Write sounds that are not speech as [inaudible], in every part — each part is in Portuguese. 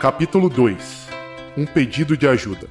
Capítulo 2 Um pedido de ajuda.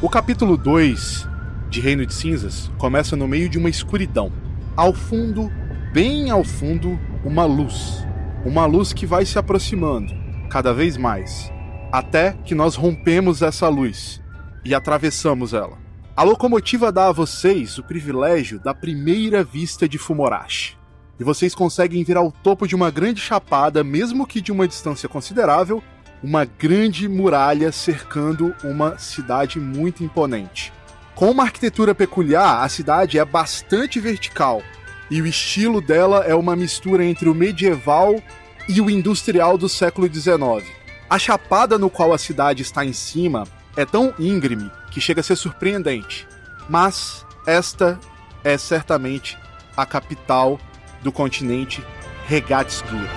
O capítulo 2 de Reino de Cinzas começa no meio de uma escuridão. Ao fundo, bem ao fundo, uma luz. Uma luz que vai se aproximando cada vez mais, até que nós rompemos essa luz e atravessamos ela. A locomotiva dá a vocês o privilégio da primeira vista de Fumorashi. E vocês conseguem ver ao topo de uma grande chapada, mesmo que de uma distância considerável, uma grande muralha cercando uma cidade muito imponente. Com uma arquitetura peculiar, a cidade é bastante vertical e o estilo dela é uma mistura entre o medieval e o industrial do século XIX. A chapada no qual a cidade está em cima é tão íngreme que chega a ser surpreendente. Mas esta é certamente a capital do continente Regatsdur.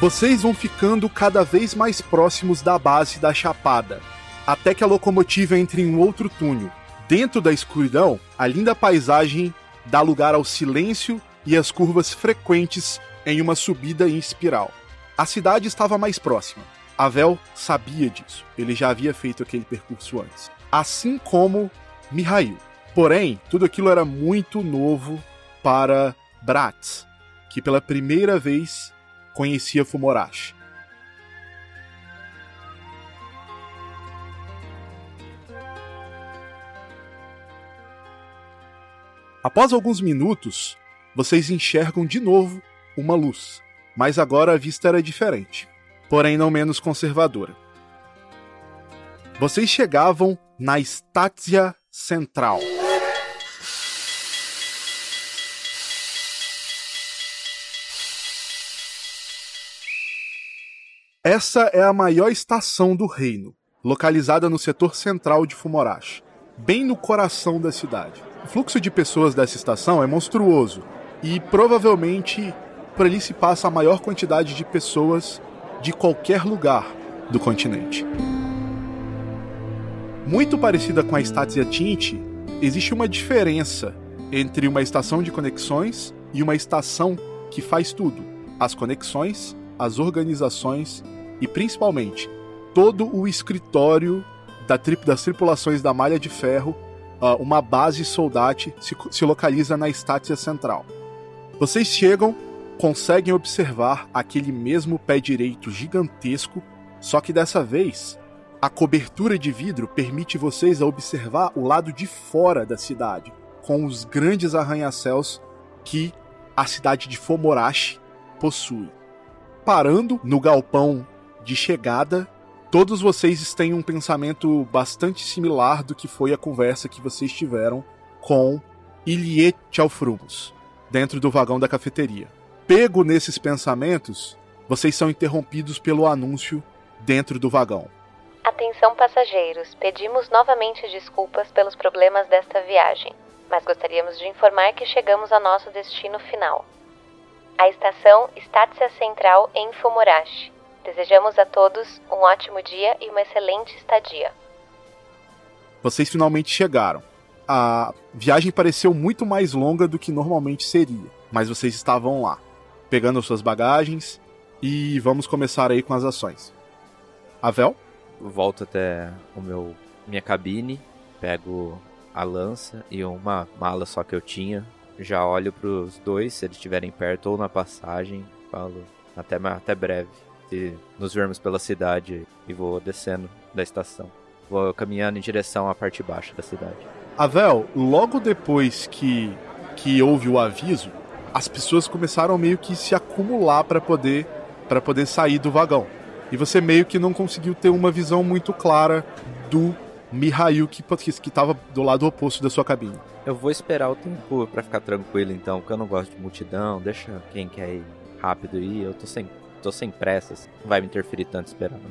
Vocês vão ficando cada vez mais próximos da base da Chapada, até que a locomotiva entre em outro túnel. Dentro da escuridão, a linda paisagem dá lugar ao silêncio e as curvas frequentes em uma subida em espiral. A cidade estava mais próxima. Avel sabia disso, ele já havia feito aquele percurso antes. Assim como Mihail. Porém, tudo aquilo era muito novo para Bratz, que pela primeira vez conhecia Fumorashi. Após alguns minutos, vocês enxergam de novo uma luz, mas agora a vista era diferente, porém não menos conservadora. Vocês chegavam na Estátia Central. Essa é a maior estação do reino, localizada no setor central de Fumorashi, bem no coração da cidade. O fluxo de pessoas dessa estação é monstruoso e provavelmente por ali se passa a maior quantidade de pessoas de qualquer lugar do continente. Muito parecida com a Statia Tint, existe uma diferença entre uma estação de conexões e uma estação que faz tudo: as conexões, as organizações e principalmente todo o escritório da tri das tripulações da Malha de Ferro uh, uma base soldate se, se localiza na estátia central. Vocês chegam, conseguem observar aquele mesmo pé direito gigantesco, só que dessa vez a cobertura de vidro permite vocês observar o lado de fora da cidade, com os grandes arranha-céus que a cidade de Fomorashi possui. Parando no galpão de chegada todos vocês têm um pensamento bastante similar do que foi a conversa que vocês tiveram com Ilie Chalfrumos, dentro do vagão da cafeteria. Pego nesses pensamentos, vocês são interrompidos pelo anúncio dentro do vagão. Atenção passageiros, pedimos novamente desculpas pelos problemas desta viagem, mas gostaríamos de informar que chegamos ao nosso destino final. A estação Estácia Central em Fumorashi. Desejamos a todos um ótimo dia e uma excelente estadia. Vocês finalmente chegaram. A viagem pareceu muito mais longa do que normalmente seria, mas vocês estavam lá, pegando suas bagagens e vamos começar aí com as ações. Avel? Volto até o meu minha cabine, pego a lança e uma mala só que eu tinha. Já olho para os dois, se eles estiverem perto ou na passagem, falo até, até breve e nos vermos pela cidade e vou descendo da estação. Vou caminhando em direção à parte baixa da cidade. Avel, logo depois que, que houve o aviso, as pessoas começaram meio que se acumular para poder para poder sair do vagão. E você meio que não conseguiu ter uma visão muito clara do Mihail que estava do lado oposto da sua cabine. Eu vou esperar o tempo para ficar tranquilo então, porque eu não gosto de multidão. Deixa quem quer ir rápido ir. Eu tô sem tô sem pressas, não vai me interferir tanto esperando.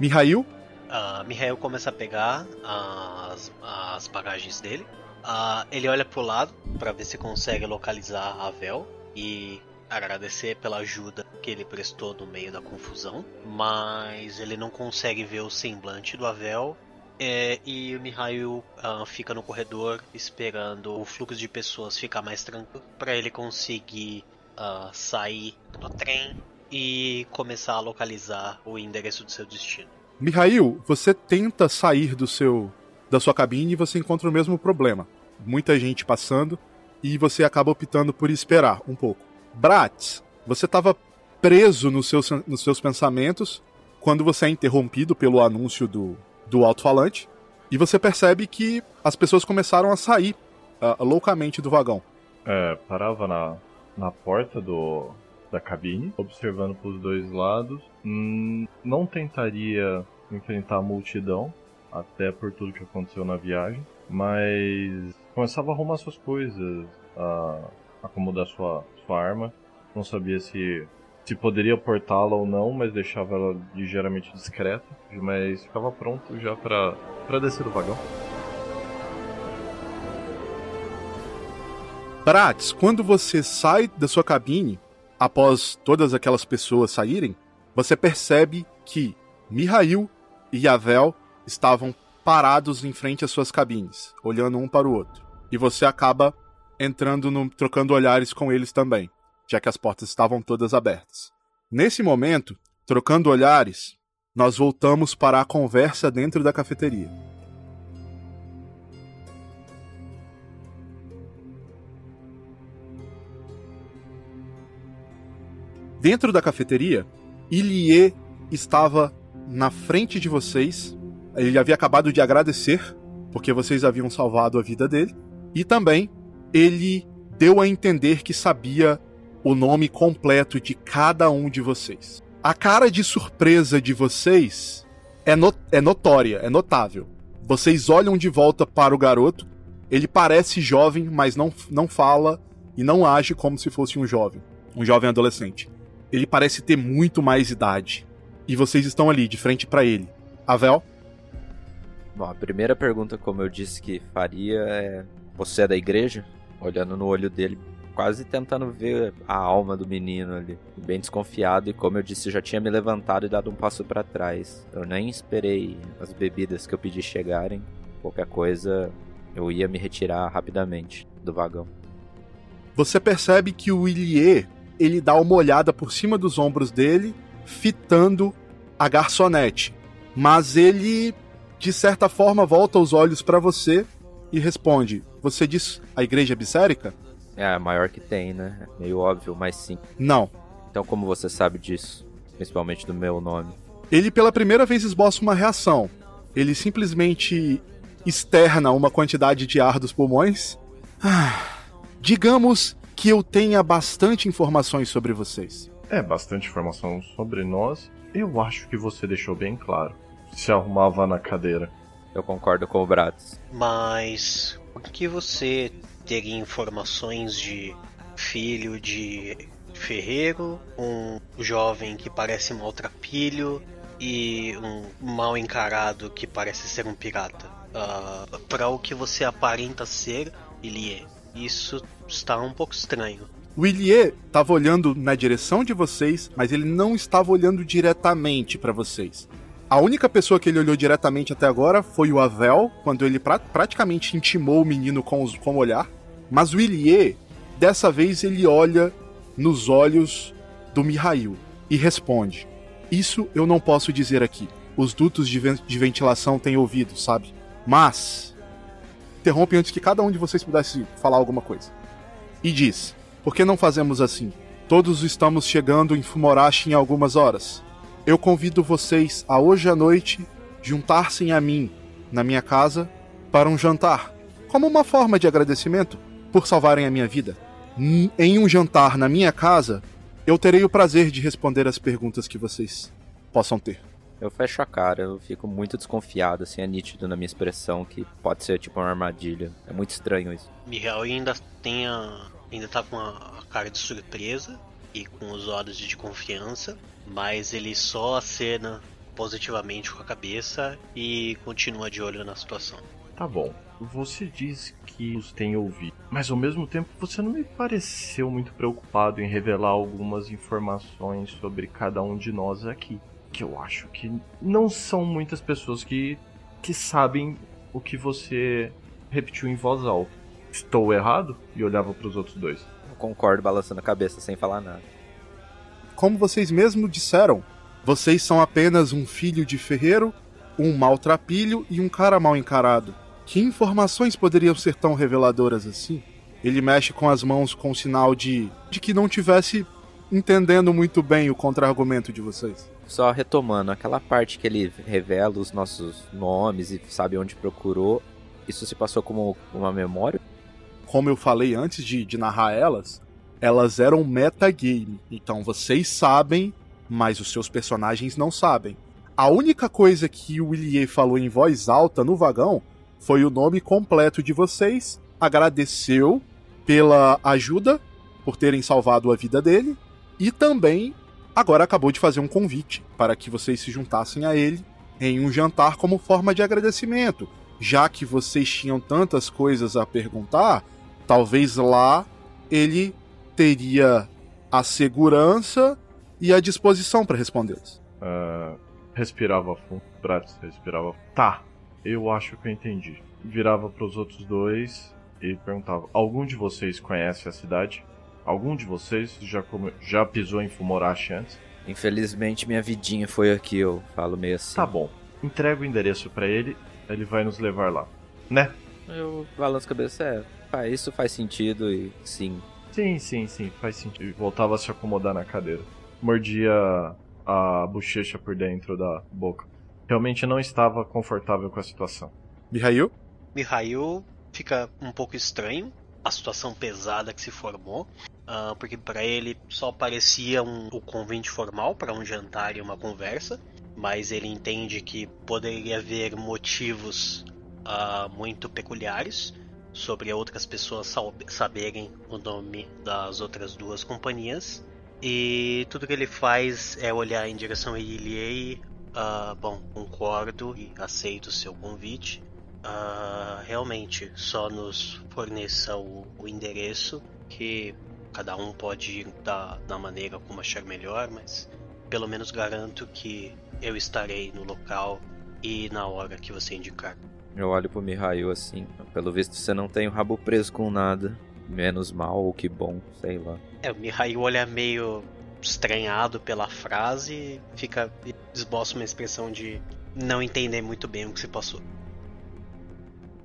Mihail? Uh, Mihail começa a pegar as, as bagagens dele. Uh, ele olha pro lado para ver se consegue localizar a Vel. E agradecer pela ajuda que ele prestou no meio da confusão, mas ele não consegue ver o semblante do Avel. É, e o Mihail uh, fica no corredor esperando o fluxo de pessoas ficar mais tranquilo para ele conseguir uh, sair do trem e começar a localizar o endereço do seu destino. Mihail, você tenta sair do seu da sua cabine e você encontra o mesmo problema. Muita gente passando e você acaba optando por esperar um pouco. Bratz, você estava preso nos seus, nos seus pensamentos quando você é interrompido pelo anúncio do, do alto-falante e você percebe que as pessoas começaram a sair uh, loucamente do vagão. É, parava na, na porta do, da cabine, observando para os dois lados. Hum, não tentaria enfrentar a multidão, até por tudo que aconteceu na viagem, mas começava a arrumar suas coisas, a acomodar sua, sua arma. Não sabia se, se poderia portá-la ou não, mas deixava ela ligeiramente discreta, mas ficava pronto já para descer do vagão. Prates, quando você sai da sua cabine, após todas aquelas pessoas saírem, você percebe que Mihail e Yavel estavam parados em frente às suas cabines, olhando um para o outro. E você acaba entrando no, trocando olhares com eles também, já que as portas estavam todas abertas. Nesse momento, trocando olhares, nós voltamos para a conversa dentro da cafeteria. Dentro da cafeteria, Ilie estava na frente de vocês. Ele havia acabado de agradecer, porque vocês haviam salvado a vida dele. E também ele deu a entender que sabia o nome completo de cada um de vocês. A cara de surpresa de vocês é, é notória, é notável. Vocês olham de volta para o garoto. Ele parece jovem, mas não, não fala e não age como se fosse um jovem, um jovem adolescente ele parece ter muito mais idade. E vocês estão ali, de frente para ele. Avel? Bom, a primeira pergunta, como eu disse que faria, é: Você é da igreja? Olhando no olho dele, quase tentando ver a alma do menino ali. Bem desconfiado, e como eu disse, já tinha me levantado e dado um passo para trás. Eu nem esperei as bebidas que eu pedi chegarem. Qualquer coisa, eu ia me retirar rapidamente do vagão. Você percebe que o Ilie ele dá uma olhada por cima dos ombros dele, fitando a garçonete. Mas ele, de certa forma, volta os olhos para você e responde: Você diz a igreja bissérica? É, a maior que tem, né? Meio óbvio, mas sim. Não. Então, como você sabe disso? Principalmente do meu nome. Ele, pela primeira vez, esboça uma reação. Ele simplesmente externa uma quantidade de ar dos pulmões. Ah, digamos que eu tenha bastante informações sobre vocês. É, bastante informação sobre nós. Eu acho que você deixou bem claro. Se arrumava na cadeira. Eu concordo com o Bratis. Mas por que você teria informações de filho de ferreiro, um jovem que parece maltrapilho e um mal encarado que parece ser um pirata? Uh, para o que você aparenta ser, ele é. Isso está um pouco estranho. O Ilie estava olhando na direção de vocês, mas ele não estava olhando diretamente para vocês. A única pessoa que ele olhou diretamente até agora foi o Avel, quando ele pra praticamente intimou o menino com, os, com o olhar. Mas o Ilie, dessa vez, ele olha nos olhos do Mihail e responde: Isso eu não posso dizer aqui. Os dutos de, de ventilação têm ouvido, sabe? Mas interrompe antes que cada um de vocês pudesse falar alguma coisa. E diz: Por que não fazemos assim? Todos estamos chegando em Fumorashi em algumas horas. Eu convido vocês a hoje à noite juntar-se a mim, na minha casa, para um jantar, como uma forma de agradecimento por salvarem a minha vida. Em um jantar na minha casa, eu terei o prazer de responder as perguntas que vocês possam ter. Eu fecho a cara, eu fico muito desconfiado, assim, é nítido na minha expressão que pode ser tipo uma armadilha. É muito estranho isso. Miguel ainda tem a, ainda tá com a cara de surpresa e com os olhos de confiança, mas ele só acena positivamente com a cabeça e continua de olho na situação. Tá bom. Você diz que os tem ouvido, Mas ao mesmo tempo você não me pareceu muito preocupado em revelar algumas informações sobre cada um de nós aqui. Que eu acho que não são muitas pessoas que, que sabem o que você repetiu em voz alta. Estou errado? E olhava para os outros dois. Eu concordo, balançando a cabeça sem falar nada. Como vocês mesmos disseram, vocês são apenas um filho de ferreiro, um maltrapilho e um cara mal encarado. Que informações poderiam ser tão reveladoras assim? Ele mexe com as mãos com sinal de, de que não tivesse entendendo muito bem o contra-argumento de vocês. Só retomando, aquela parte que ele revela os nossos nomes e sabe onde procurou, isso se passou como uma memória? Como eu falei antes de, de narrar elas, elas eram metagame. Então vocês sabem, mas os seus personagens não sabem. A única coisa que o Willier falou em voz alta no vagão foi o nome completo de vocês, agradeceu pela ajuda, por terem salvado a vida dele, e também agora acabou de fazer um convite para que vocês se juntassem a ele em um jantar como forma de agradecimento. Já que vocês tinham tantas coisas a perguntar, talvez lá ele teria a segurança e a disposição para respondê-las. Uh, respirava fundo, Bratz respirava. Tá, eu acho que eu entendi. Virava para os outros dois e perguntava: Algum de vocês conhece a cidade? Algum de vocês já, come... já pisou em Fumorashi antes? Infelizmente minha vidinha foi aqui, eu falo meio assim. Tá bom. Entrega o endereço para ele, ele vai nos levar lá. Né? Eu balanço a cabeça, é, isso faz sentido e sim. Sim, sim, sim, faz sentido. E voltava a se acomodar na cadeira. Mordia a bochecha por dentro da boca. Realmente não estava confortável com a situação. Mihail? Mihail fica um pouco estranho a situação pesada que se formou, uh, porque para ele só parecia um, o convite formal para um jantar e uma conversa, mas ele entende que poderia haver motivos uh, muito peculiares sobre outras pessoas saberem o nome das outras duas companhias. E tudo que ele faz é olhar em direção a Ilie. Uh, bom, concordo e aceito o seu convite uh, realmente só nos forneça o, o, endereço que cada um pode ir da, da maneira como achar melhor, mas pelo menos garanto que eu estarei no local e na hora que você indicar. Eu olho pro Mihail assim, pelo visto você não tem o rabo preso com nada. Menos mal ou que bom, sei lá. É, o Mihail olha meio estranhado pela frase fica esboça uma expressão de não entender muito bem o que se passou.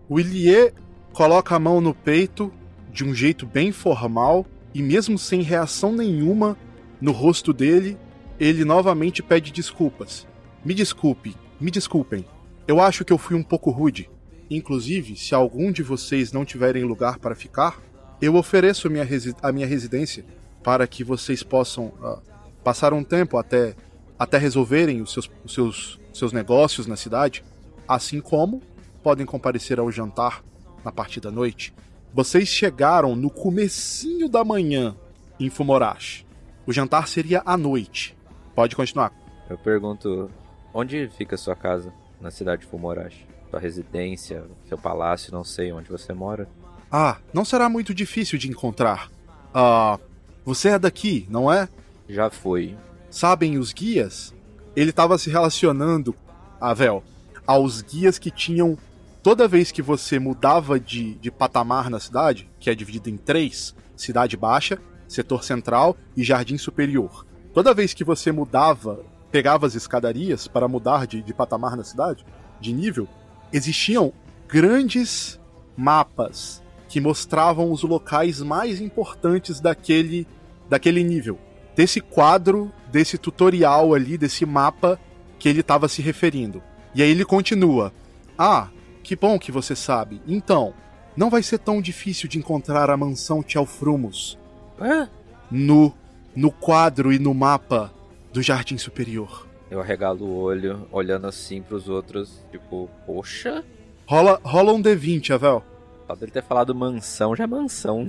O Ilie coloca a mão no peito de um jeito bem formal e, mesmo sem reação nenhuma no rosto dele, ele novamente pede desculpas. Me desculpe, me desculpem. Eu acho que eu fui um pouco rude. Inclusive, se algum de vocês não tiverem lugar para ficar, eu ofereço minha, a minha residência para que vocês possam uh, passar um tempo até, até resolverem os seus, os seus, seus negócios na cidade, assim como podem comparecer ao jantar na parte da noite. Vocês chegaram no comecinho da manhã em Fumorashi. O jantar seria à noite. Pode continuar. Eu pergunto, onde fica sua casa na cidade de Fumorashi? Sua residência, seu palácio, não sei onde você mora. Ah, não será muito difícil de encontrar. Ah, você é daqui, não é? Já fui. Sabem os guias? Ele estava se relacionando, Avel, aos guias que tinham toda vez que você mudava de, de patamar na cidade, que é dividida em três: cidade baixa, setor central e jardim superior. Toda vez que você mudava, pegava as escadarias para mudar de, de patamar na cidade, de nível, existiam grandes mapas que mostravam os locais mais importantes daquele, daquele nível. Desse quadro, desse tutorial ali, desse mapa que ele estava se referindo. E aí ele continua: Ah, que bom que você sabe. Então, não vai ser tão difícil de encontrar a mansão Tchelfrumos. É? No, no quadro e no mapa do Jardim Superior. Eu arregalo o olho, olhando assim pros outros, tipo, poxa. Rola, rola um D20, Avel. Só dele ter falado mansão, já é mansão.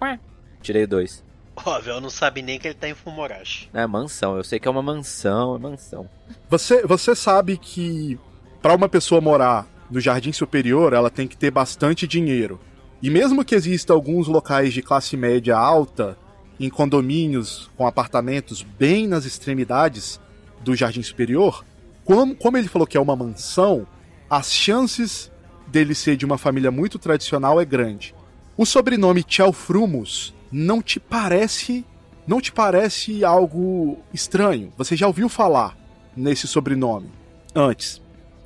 Ué. Tirei dois. O Avel não sabe nem que ele tá em Fumorashi. É mansão, eu sei que é uma mansão, é mansão. Você, você sabe que para uma pessoa morar no jardim superior, ela tem que ter bastante dinheiro. E mesmo que exista alguns locais de classe média alta, em condomínios com apartamentos bem nas extremidades do jardim superior, como, como ele falou que é uma mansão, as chances dele ser de uma família muito tradicional é grande. O sobrenome Tchelfrumus não te parece não te parece algo estranho? Você já ouviu falar nesse sobrenome antes?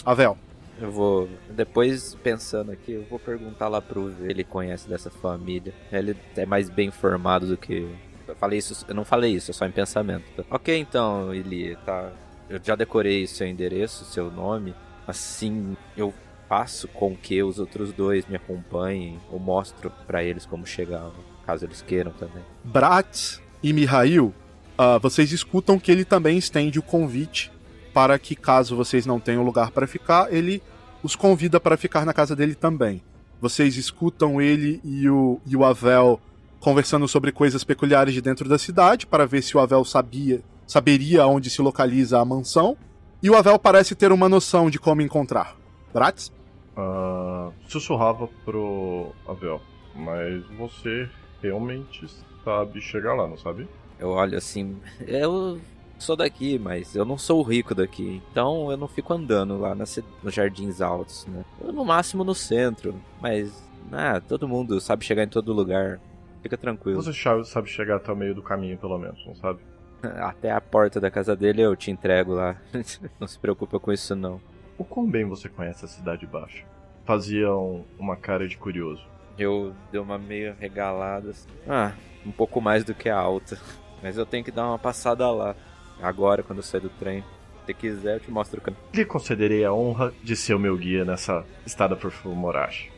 Avel. Eu vou, depois pensando aqui, eu vou perguntar lá pro V, ele conhece dessa família. Ele é mais bem informado do que eu falei isso, eu não falei isso, é só em pensamento. Ok, então, Eli, tá. Eu já decorei seu endereço, seu nome. Assim, eu faço com que os outros dois me acompanhem ou mostro para eles como chegar, caso eles queiram também. Bratz e Mihail, uh, vocês escutam que ele também estende o convite para que, caso vocês não tenham lugar para ficar, ele os convida para ficar na casa dele também. Vocês escutam ele e o, e o Avel conversando sobre coisas peculiares de dentro da cidade para ver se o Avel sabia, saberia onde se localiza a mansão. E o Avel parece ter uma noção de como encontrar. Bratz? Uh, sussurrava pro Avel, mas você realmente sabe chegar lá, não sabe? Eu olho assim, eu sou daqui, mas eu não sou o rico daqui. Então eu não fico andando lá nas, nos jardins altos, né? Eu no máximo no centro, mas ah, todo mundo sabe chegar em todo lugar. Fica tranquilo. Você sabe chegar até o meio do caminho, pelo menos, não sabe? [laughs] Até a porta da casa dele eu te entrego lá. [laughs] não se preocupa com isso não. O quão bem você conhece a Cidade Baixa? Faziam uma cara de curioso. Eu dei uma meio regalada. Assim. Ah, um pouco mais do que a alta. [laughs] Mas eu tenho que dar uma passada lá. Agora, quando eu sair do trem. Se quiser, eu te mostro o caminho. Lhe concederei a honra de ser o meu guia nessa estada por Fumorashi.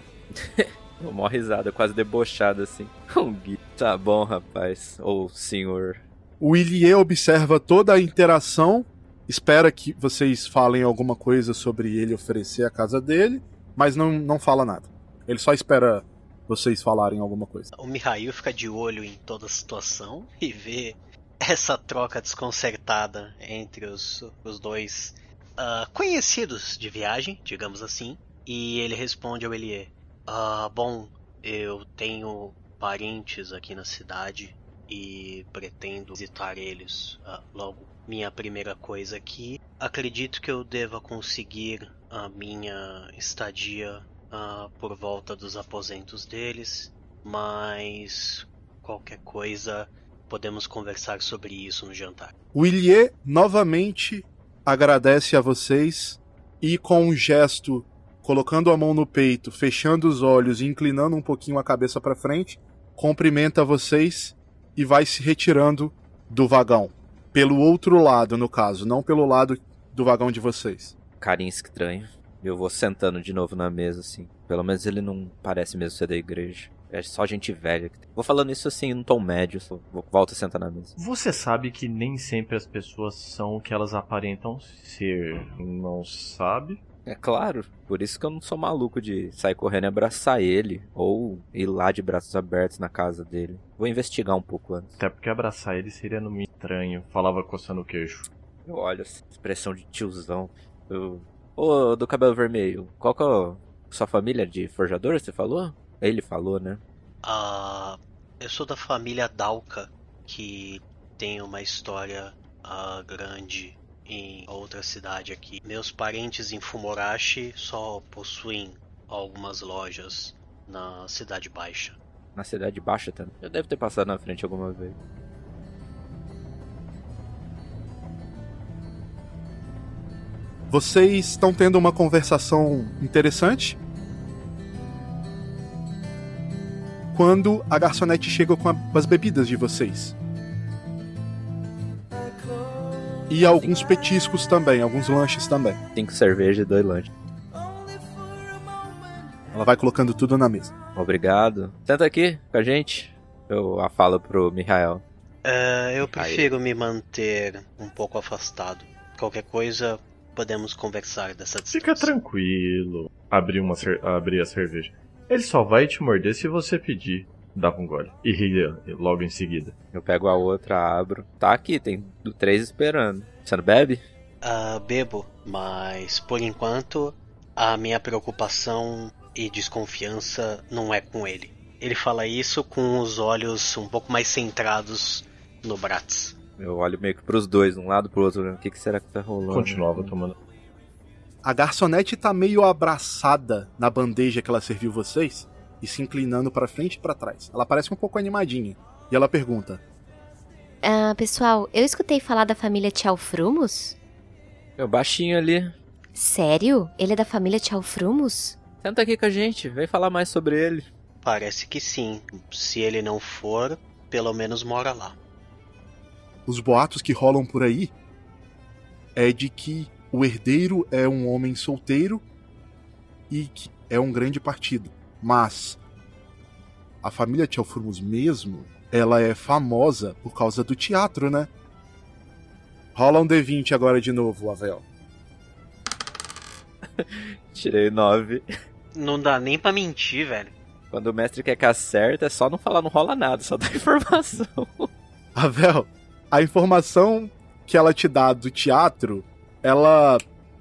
[laughs] Uma risada, quase debochada assim. [laughs] Um guia. Tá bom, rapaz. Ou senhor. O Ilie observa toda a interação, espera que vocês falem alguma coisa sobre ele oferecer a casa dele, mas não, não fala nada. Ele só espera vocês falarem alguma coisa. O Mihail fica de olho em toda a situação e vê essa troca desconcertada entre os, os dois uh, conhecidos de viagem, digamos assim. E ele responde ao Elie: uh, Bom, eu tenho parentes aqui na cidade e pretendo visitar eles uh, logo. Minha primeira coisa aqui, acredito que eu deva conseguir a minha estadia uh, por volta dos aposentos deles, mas qualquer coisa podemos conversar sobre isso no jantar. O Ilie novamente agradece a vocês e com um gesto, colocando a mão no peito, fechando os olhos e inclinando um pouquinho a cabeça para frente, cumprimenta vocês e vai se retirando do vagão. Pelo outro lado, no caso, não pelo lado do vagão de vocês. Carinho estranho. Eu vou sentando de novo na mesa, assim. Pelo menos ele não parece mesmo ser da igreja. É só gente velha. Vou falando isso assim, num tom médio. Vou, volto a sentar na mesa. Você sabe que nem sempre as pessoas são o que elas aparentam ser. Não sabe? É claro. Por isso que eu não sou maluco de sair correndo e abraçar ele. Ou ir lá de braços abertos na casa dele. Vou investigar um pouco antes. Até porque abraçar ele seria no mínimo estranho. Falava coçando o queixo. Eu olho, essa expressão de tiozão. Eu Ô, do cabelo vermelho, qual que é a sua família de forjador, você falou? Ele falou, né? Ah, eu sou da família Dalka, que tem uma história uh, grande em outra cidade aqui. Meus parentes em Fumorashi só possuem algumas lojas na Cidade Baixa. Na Cidade Baixa também? Eu devo ter passado na frente alguma vez. Vocês estão tendo uma conversação interessante. Quando a garçonete chega com, a, com as bebidas de vocês. E alguns petiscos também, alguns lanches também. Cinco cervejas e dois lanches. Ela vai colocando tudo na mesa. Obrigado. Senta aqui com a gente. Eu a falo pro Mihael. Uh, eu prefiro me manter um pouco afastado. Qualquer coisa, podemos conversar dessa distância. Fica tranquilo. Abri, uma abri a cerveja. Ele só vai te morder se você pedir. Dava um gole. E ria logo em seguida. Eu pego a outra, abro. Tá aqui, tem três esperando. Você não bebe? Uh, bebo, mas por enquanto a minha preocupação e desconfiança não é com ele. Ele fala isso com os olhos um pouco mais centrados no Bratz. Eu olho meio que pros dois, um lado pro outro. O que, que será que tá rolando? Continuava tomando. A garçonete tá meio abraçada na bandeja que ela serviu vocês e se inclinando para frente e para trás. Ela parece um pouco animadinha. E ela pergunta: Ah, pessoal, eu escutei falar da família Tchalfrumos? Eu baixinho ali. Sério? Ele é da família Tchalfrumos? Senta aqui com a gente, vem falar mais sobre ele. Parece que sim. Se ele não for, pelo menos mora lá. Os boatos que rolam por aí é de que o herdeiro é um homem solteiro e que é um grande partido. Mas a família Tchalfurmus mesmo, ela é famosa por causa do teatro, né? Rola um D20 agora de novo, Avel. [laughs] Tirei nove. Não dá nem pra mentir, velho. Quando o mestre quer que acerte, é só não falar, não rola nada, só dá [laughs] informação. Avel, a informação que ela te dá do teatro, ela.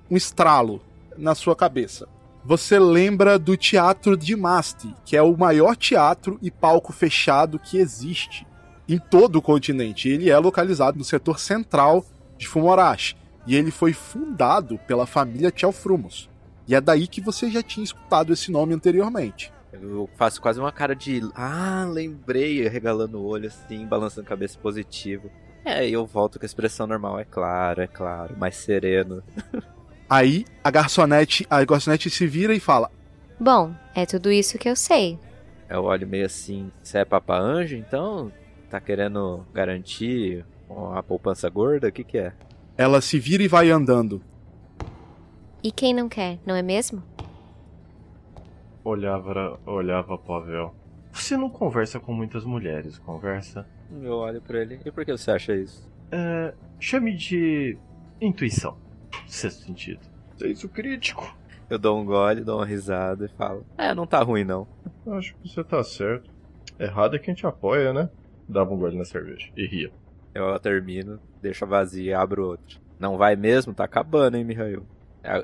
um estralo na sua cabeça. Você lembra do Teatro de Masti, que é o maior teatro e palco fechado que existe em todo o continente. Ele é localizado no setor central de Fumorashi. E ele foi fundado pela família Tchalfrumos. E é daí que você já tinha escutado esse nome anteriormente. Eu faço quase uma cara de. Ah, lembrei, regalando o olho assim, balançando a cabeça positivo. É, eu volto com a expressão normal, é claro, é claro, mais sereno. [laughs] Aí a garçonete, a garçonete se vira e fala: Bom, é tudo isso que eu sei. Eu olho meio assim, você é papa anjo, então? Tá querendo garantir a poupança gorda? O que que é? Ela se vira e vai andando. E quem não quer, não é mesmo? Olhava, olhava pro Avel. Você não conversa com muitas mulheres, conversa? Eu olho pra ele. E por que você acha isso? É, chame de intuição. Sexto sentido. Senso crítico. Eu dou um gole, dou uma risada e falo: É, não tá ruim não. Acho que você tá certo. Errado é quem te apoia, né? Dava um gole na cerveja e ria. Eu termino, deixo vazia e abro outro. Não vai mesmo? Tá acabando, hein, Mihail?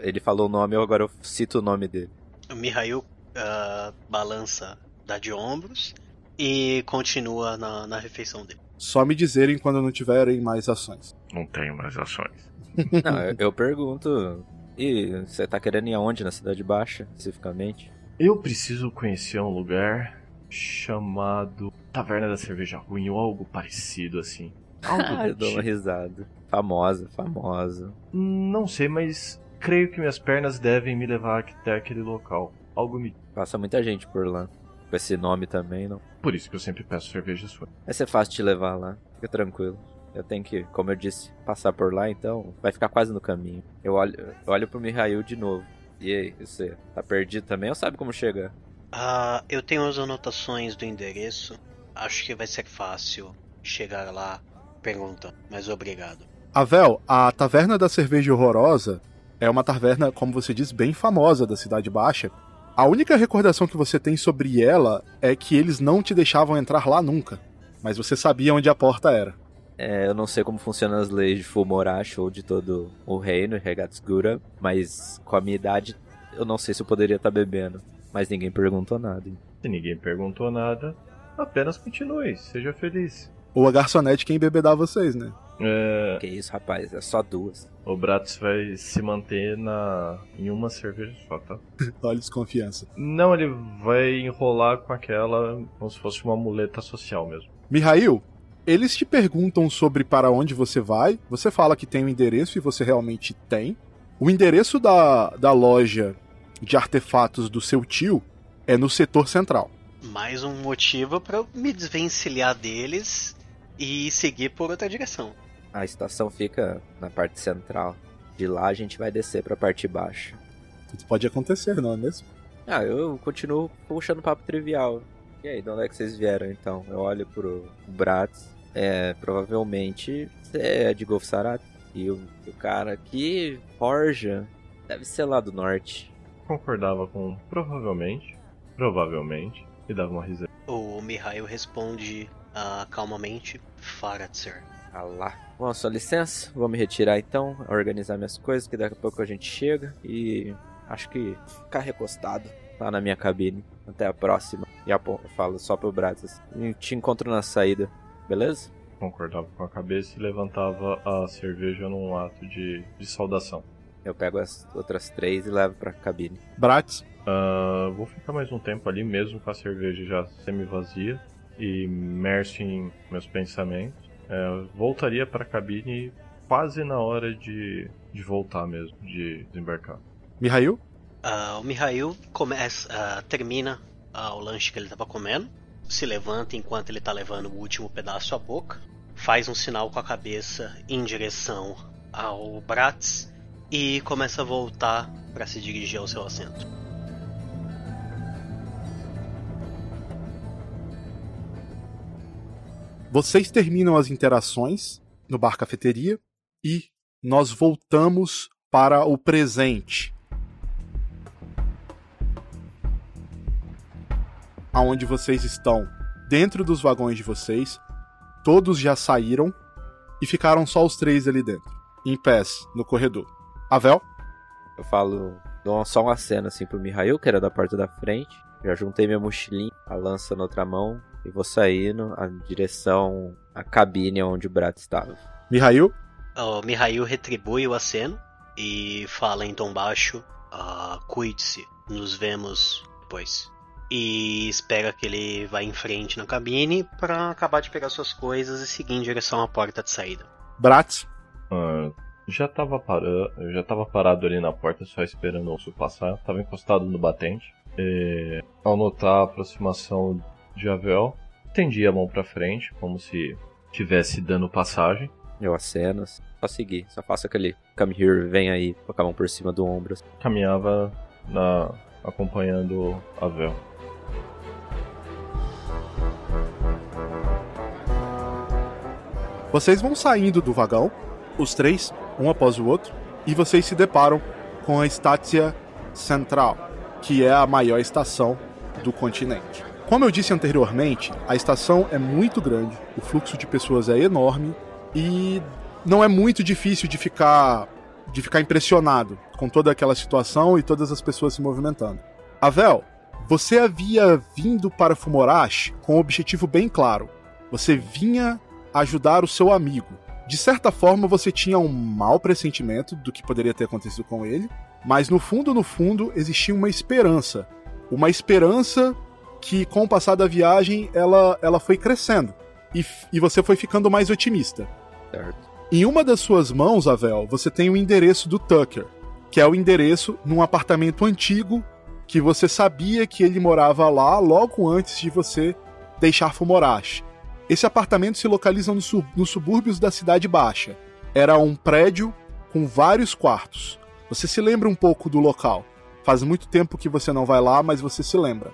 Ele falou o nome, eu agora eu cito o nome dele. O Mihail uh, balança, dá de ombros e continua na, na refeição dele. Só me dizerem quando não tiverem mais ações. Não tenho mais ações. [laughs] Não, eu, eu pergunto. E você tá querendo ir aonde na Cidade Baixa, especificamente? Eu preciso conhecer um lugar chamado Taverna da Cerveja Ruim ou algo parecido assim. [laughs] Algo Ah, eu dou uma tipo. risada. Famosa, famosa. Não sei, mas creio que minhas pernas devem me levar até aquele local. Algo me. Passa muita gente por lá. Com esse nome também, não. Por isso que eu sempre peço cerveja sua. Vai ser fácil te levar lá. Fica tranquilo. Eu tenho que, como eu disse, passar por lá, então vai ficar quase no caminho. Eu olho, eu olho pro Mihail de novo. E aí, você tá perdido também ou sabe como chegar? Ah, eu tenho as anotações do endereço. Acho que vai ser fácil chegar lá perguntando. Mas obrigado. Avel, a Taverna da Cerveja Horrorosa é uma taverna, como você diz, bem famosa da Cidade Baixa. A única recordação que você tem sobre ela é que eles não te deixavam entrar lá nunca. Mas você sabia onde a porta era. É, eu não sei como funcionam as leis de Fumorashi ou de todo o reino, Regatsgura, mas com a minha idade eu não sei se eu poderia estar bebendo. Mas ninguém perguntou nada. hein? Se ninguém perguntou nada, apenas continue, seja feliz. Ou a garçonete quem bebedar vocês, né? É, Que isso, rapaz, é só duas. o Bratz vai se manter na em uma cerveja só, tá? [laughs] Olha desconfiança. Não, ele vai enrolar com aquela como se fosse uma muleta social mesmo. Mihail, eles te perguntam sobre para onde você vai. Você fala que tem o endereço e você realmente tem. O endereço da, da loja de artefatos do seu tio é no setor central. Mais um motivo para eu me desvencilhar deles e seguir por outra direção. A estação fica na parte central. De lá a gente vai descer pra parte baixa. Tudo pode acontecer, não é mesmo? Ah, eu continuo puxando papo trivial. E aí, de onde é que vocês vieram então? Eu olho pro Bratz. É, provavelmente você é de Golf Sarat. E o, o cara aqui, Forja, deve ser lá do norte. Concordava com provavelmente, provavelmente, e dava uma risada. O Mihail responde ah, calmamente: Faratzer. Ah lá. Bom, só licença, vou me retirar então, organizar minhas coisas, que daqui a pouco a gente chega e acho que ficar recostado. lá na minha cabine. Até a próxima. E a eu falo só pro Bratz. Assim. Te encontro na saída, beleza? Concordava com a cabeça e levantava a cerveja num ato de, de saudação. Eu pego as outras três e levo pra cabine. Bratz? Uh, vou ficar mais um tempo ali mesmo com a cerveja já semi-vazia e imerso em meus pensamentos. É, voltaria para a cabine quase na hora de, de voltar mesmo, de desembarcar. Mihail? Uh, o Mihail começa, uh, termina uh, o lanche que ele estava comendo, se levanta enquanto ele está levando o último pedaço à boca, faz um sinal com a cabeça em direção ao Bratz e começa a voltar para se dirigir ao seu assento. Vocês terminam as interações no bar cafeteria e nós voltamos para o presente. Aonde vocês estão dentro dos vagões de vocês, todos já saíram e ficaram só os três ali dentro, em pés, no corredor. Avel? Eu falo, dou só uma cena assim pro Mihail, que era da porta da frente. Já juntei minha mochilinha, a lança na outra mão e vou saindo em direção à cabine onde o Brat estava. Mihail? O Mihail retribui o aceno e fala em tom baixo: ah, Cuide-se, nos vemos depois. E espera que ele vá em frente na cabine para acabar de pegar suas coisas e seguir em direção à porta de saída. Bratz? Uh, já estava parado, já tava parado ali na porta só esperando o osso passar, estava encostado no batente. E, ao notar a aproximação de Avel, estendi a mão para frente, como se estivesse dando passagem. Eu aceno, só seguir, só faço aquele come here, vem aí, com a mão por cima do ombro. Caminhava na, acompanhando a Vel. Vocês vão saindo do vagão, os três, um após o outro, e vocês se deparam com a Estácia Central, que é a maior estação do continente. Como eu disse anteriormente, a estação é muito grande, o fluxo de pessoas é enorme e não é muito difícil de ficar de ficar impressionado com toda aquela situação e todas as pessoas se movimentando. Avel, você havia vindo para Fumorash com um objetivo bem claro. Você vinha ajudar o seu amigo. De certa forma, você tinha um mau pressentimento do que poderia ter acontecido com ele, mas no fundo, no fundo, existia uma esperança. Uma esperança que, com o passar da viagem, ela, ela foi crescendo. E, e você foi ficando mais otimista. Certo. Em uma das suas mãos, Avel, você tem o endereço do Tucker, que é o endereço num apartamento antigo que você sabia que ele morava lá logo antes de você deixar Fumorashi. Esse apartamento se localiza nos, nos subúrbios da Cidade Baixa. Era um prédio com vários quartos. Você se lembra um pouco do local. Faz muito tempo que você não vai lá, mas você se lembra.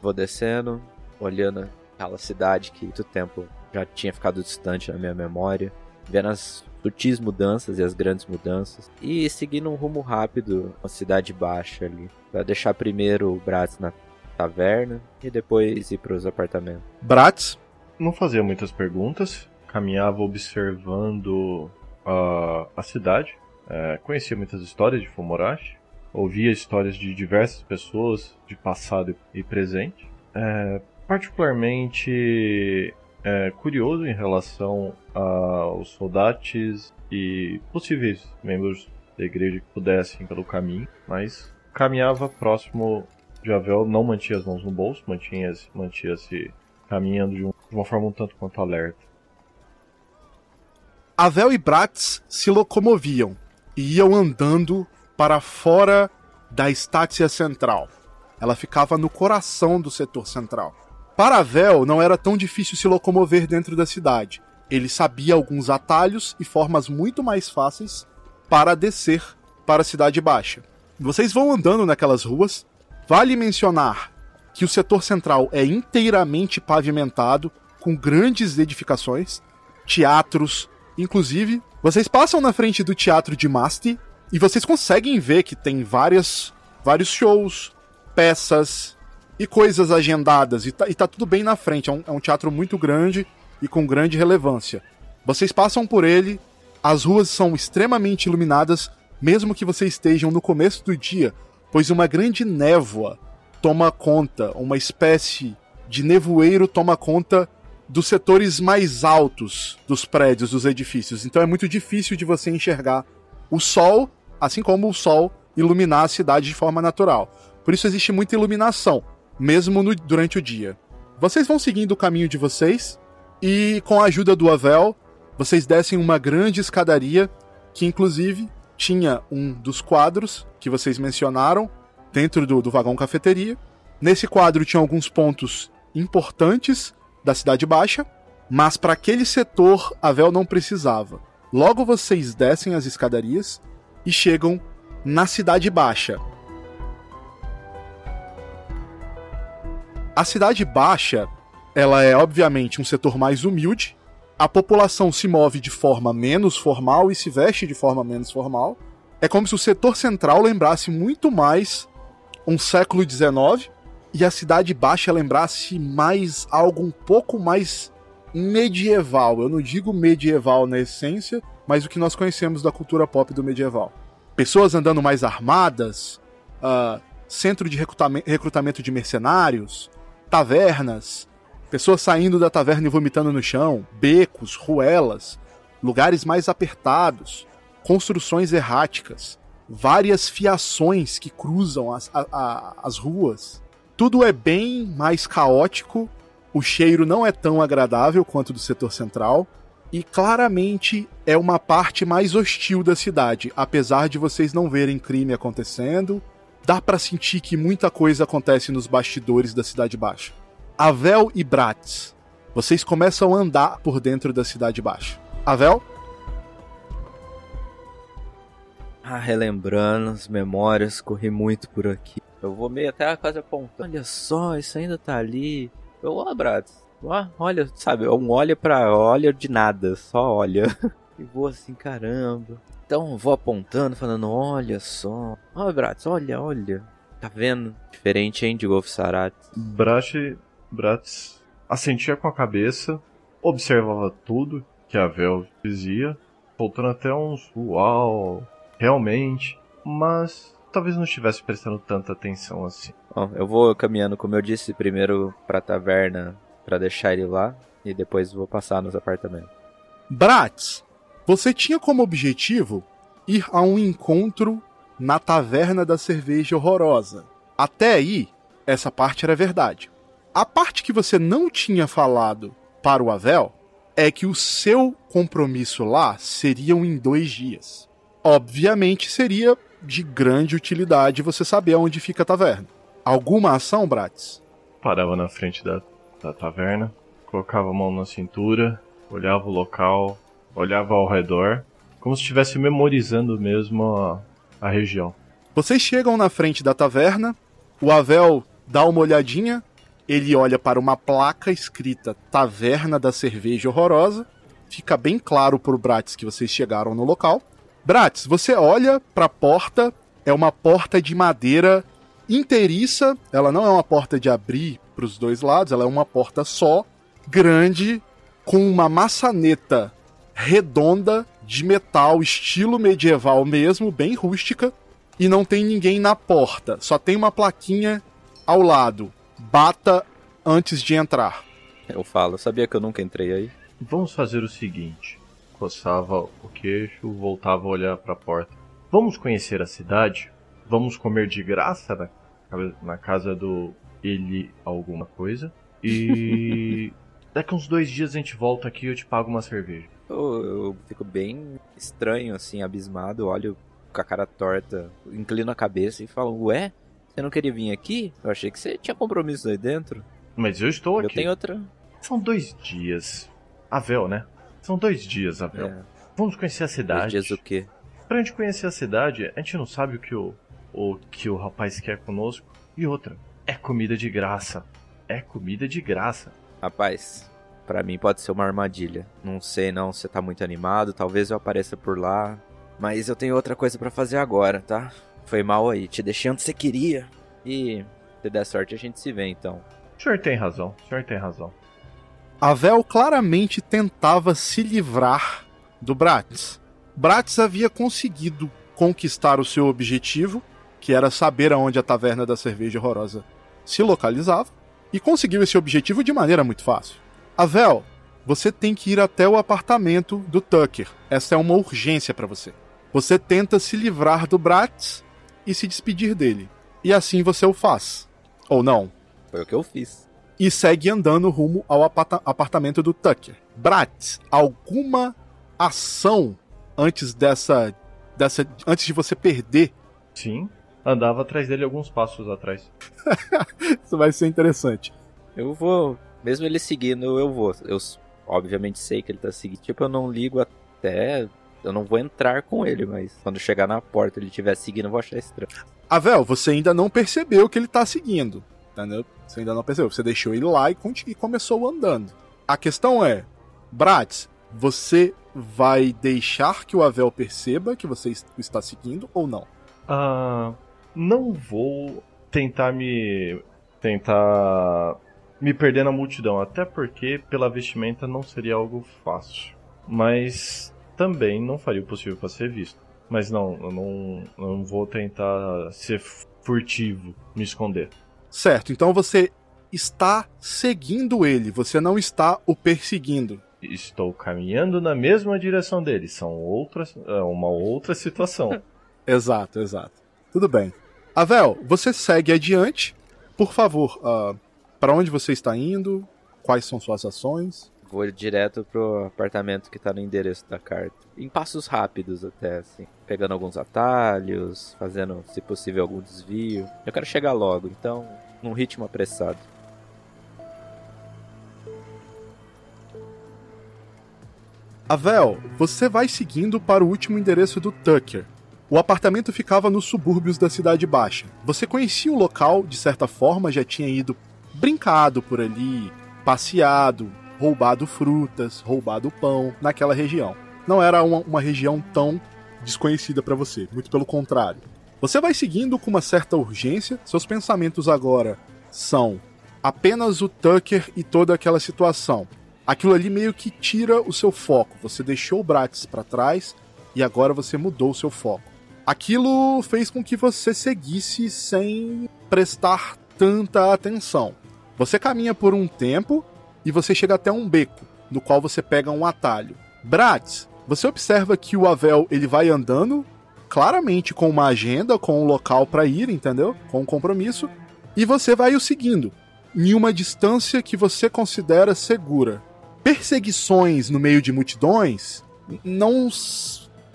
Vou descendo, olhando aquela cidade que muito tempo já tinha ficado distante na minha memória, vendo as sutis mudanças e as grandes mudanças, e seguindo um rumo rápido, uma cidade baixa ali, para deixar primeiro o Bratz na taverna e depois ir para os apartamentos. Bratz? Não fazia muitas perguntas, caminhava observando a, a cidade, é, conhecia muitas histórias de Fumorashi, ouvia histórias de diversas pessoas de passado e presente. É, particularmente é, curioso em relação aos soldados e possíveis membros da igreja que pudessem pelo caminho, mas caminhava próximo de Avel, não mantinha as mãos no bolso, mantinha-se mantinha caminhando de, um, de, uma forma um tanto quanto alerta. Avel e Bratz se locomoviam e iam andando para fora da estácia central. Ela ficava no coração do setor central. Para Vel, não era tão difícil se locomover dentro da cidade. Ele sabia alguns atalhos e formas muito mais fáceis para descer para a Cidade Baixa. Vocês vão andando naquelas ruas. Vale mencionar que o setor central é inteiramente pavimentado, com grandes edificações, teatros, inclusive. Vocês passam na frente do teatro de Masti, e vocês conseguem ver que tem várias, vários shows, peças e coisas agendadas. E tá, e tá tudo bem na frente. É um, é um teatro muito grande e com grande relevância. Vocês passam por ele, as ruas são extremamente iluminadas, mesmo que vocês estejam no começo do dia, pois uma grande névoa toma conta, uma espécie de nevoeiro toma conta dos setores mais altos dos prédios, dos edifícios. Então é muito difícil de você enxergar o sol, assim como o sol iluminar a cidade de forma natural. Por isso existe muita iluminação, mesmo no, durante o dia. Vocês vão seguindo o caminho de vocês e com a ajuda do Avel, vocês descem uma grande escadaria que inclusive tinha um dos quadros que vocês mencionaram dentro do, do vagão cafeteria. Nesse quadro tinha alguns pontos importantes da Cidade Baixa, mas para aquele setor a Vel não precisava. Logo vocês descem as escadarias e chegam na Cidade Baixa. A Cidade Baixa, ela é obviamente um setor mais humilde. A população se move de forma menos formal e se veste de forma menos formal. É como se o setor central lembrasse muito mais um século XIX e a Cidade Baixa lembrasse mais algo um pouco mais medieval. Eu não digo medieval na essência, mas o que nós conhecemos da cultura pop do medieval. Pessoas andando mais armadas, uh, centro de recrutamento de mercenários, tavernas, pessoas saindo da taverna e vomitando no chão, becos, ruelas, lugares mais apertados, construções erráticas, várias fiações que cruzam as, a, a, as ruas. Tudo é bem mais caótico, o cheiro não é tão agradável quanto do setor central, e claramente é uma parte mais hostil da cidade, apesar de vocês não verem crime acontecendo, dá para sentir que muita coisa acontece nos bastidores da Cidade Baixa. Avel e Bratz, vocês começam a andar por dentro da Cidade Baixa. Avel? Ah, relembrando as memórias, corri muito por aqui. Eu vou meio até a casa apontando. Olha só, isso ainda tá ali. Eu, Bratz. Ó, olha, sabe, um olha pra olha de nada, só olha. [laughs] e vou assim, caramba. Então vou apontando, falando, olha só. Ó, Bratz, olha, olha. Tá vendo? Diferente, hein, de Golf Sarat. Bratz, Bratz assentia com a cabeça, observava tudo que a Vel dizia, soltando até uns uau, realmente, mas talvez não estivesse prestando tanta atenção assim. Bom, eu vou caminhando, como eu disse, primeiro pra taverna para deixar ele lá e depois vou passar nos apartamentos. Bratz, você tinha como objetivo ir a um encontro na taverna da cerveja horrorosa. Até aí, essa parte era verdade. A parte que você não tinha falado para o Avel é que o seu compromisso lá seriam em dois dias. Obviamente seria de grande utilidade você saber onde fica a taverna. Alguma ação, Bratz? Parava na frente da, da taverna, colocava a mão na cintura, olhava o local, olhava ao redor, como se estivesse memorizando mesmo a, a região. Vocês chegam na frente da taverna, o Avel dá uma olhadinha, ele olha para uma placa escrita Taverna da Cerveja Horrorosa, fica bem claro pro Bratz que vocês chegaram no local. Bratz, você olha para a porta, é uma porta de madeira inteiriça, ela não é uma porta de abrir para os dois lados, ela é uma porta só, grande, com uma maçaneta redonda de metal, estilo medieval mesmo, bem rústica, e não tem ninguém na porta, só tem uma plaquinha ao lado. Bata antes de entrar. Eu falo, sabia que eu nunca entrei aí? Vamos fazer o seguinte: coçava o queixo, voltava a olhar para a porta. Vamos conhecer a cidade? Vamos comer de graça na, na casa do ele alguma coisa? E [laughs] daqui uns dois dias a gente volta aqui e eu te pago uma cerveja. Eu, eu fico bem estranho, assim, abismado, olho com a cara torta, inclino a cabeça e falo, ué, você não queria vir aqui? Eu achei que você tinha compromisso aí dentro. Mas eu estou aqui. Eu tenho outra. São dois dias. Avel, né? São dois dias, Avel. É. Vamos conhecer a cidade. Dois dias o quê? Pra gente conhecer a cidade, a gente não sabe o que o, o que o rapaz quer conosco. E outra, é comida de graça. É comida de graça. Rapaz, para mim pode ser uma armadilha. Não sei não, você tá muito animado, talvez eu apareça por lá. Mas eu tenho outra coisa para fazer agora, tá? Foi mal aí, te deixei onde você queria. E se der sorte a gente se vê então. O senhor tem razão, o senhor tem razão. A Vel claramente tentava se livrar do Bratz. Bratz havia conseguido conquistar o seu objetivo, que era saber aonde a taverna da cerveja horrorosa se localizava, e conseguiu esse objetivo de maneira muito fácil. Avel, você tem que ir até o apartamento do Tucker. Essa é uma urgência para você. Você tenta se livrar do Bratz e se despedir dele. E assim você o faz. Ou não. Foi o que eu fiz. E segue andando rumo ao apartamento do Tucker. Bratz, alguma ação antes dessa, dessa. antes de você perder? Sim. Andava atrás dele alguns passos atrás. [laughs] Isso vai ser interessante. Eu vou. Mesmo ele seguindo, eu vou. Eu obviamente sei que ele tá seguindo. Tipo, eu não ligo até. Eu não vou entrar com ele, mas quando chegar na porta e ele estiver seguindo, eu vou achar estranho. Avel, você ainda não percebeu que ele tá seguindo. Entendeu? Você ainda não percebeu. Você deixou ele lá e, e começou andando. A questão é, Bratz, você vai deixar que o Avel perceba que você está seguindo ou não? Ah, não vou tentar me tentar me perder na multidão, até porque pela vestimenta não seria algo fácil. Mas também não faria o possível para ser visto. Mas não, eu não, não vou tentar ser furtivo, me esconder. Certo, então você está seguindo ele, você não está o perseguindo. Estou caminhando na mesma direção dele, são outras, é uma outra situação. [laughs] exato, exato. Tudo bem. Avel, você segue adiante. Por favor, uh, para onde você está indo? Quais são suas ações? Vou direto pro apartamento que tá no endereço da carta. Em passos rápidos até, assim. Pegando alguns atalhos, fazendo, se possível, algum desvio. Eu quero chegar logo, então, num ritmo apressado. Avel, você vai seguindo para o último endereço do Tucker. O apartamento ficava nos subúrbios da Cidade Baixa. Você conhecia o local, de certa forma, já tinha ido brincado por ali, passeado, roubado frutas, roubado pão naquela região. Não era uma, uma região tão desconhecida para você, muito pelo contrário. Você vai seguindo com uma certa urgência, seus pensamentos agora são apenas o Tucker e toda aquela situação. Aquilo ali meio que tira o seu foco. Você deixou o Bratis para trás e agora você mudou o seu foco. Aquilo fez com que você seguisse sem prestar tanta atenção. Você caminha por um tempo e você chega até um beco, no qual você pega um atalho. Bratz, você observa que o Avel ele vai andando claramente com uma agenda, com um local para ir, entendeu? Com um compromisso, e você vai o seguindo em uma distância que você considera segura. Perseguições no meio de multidões não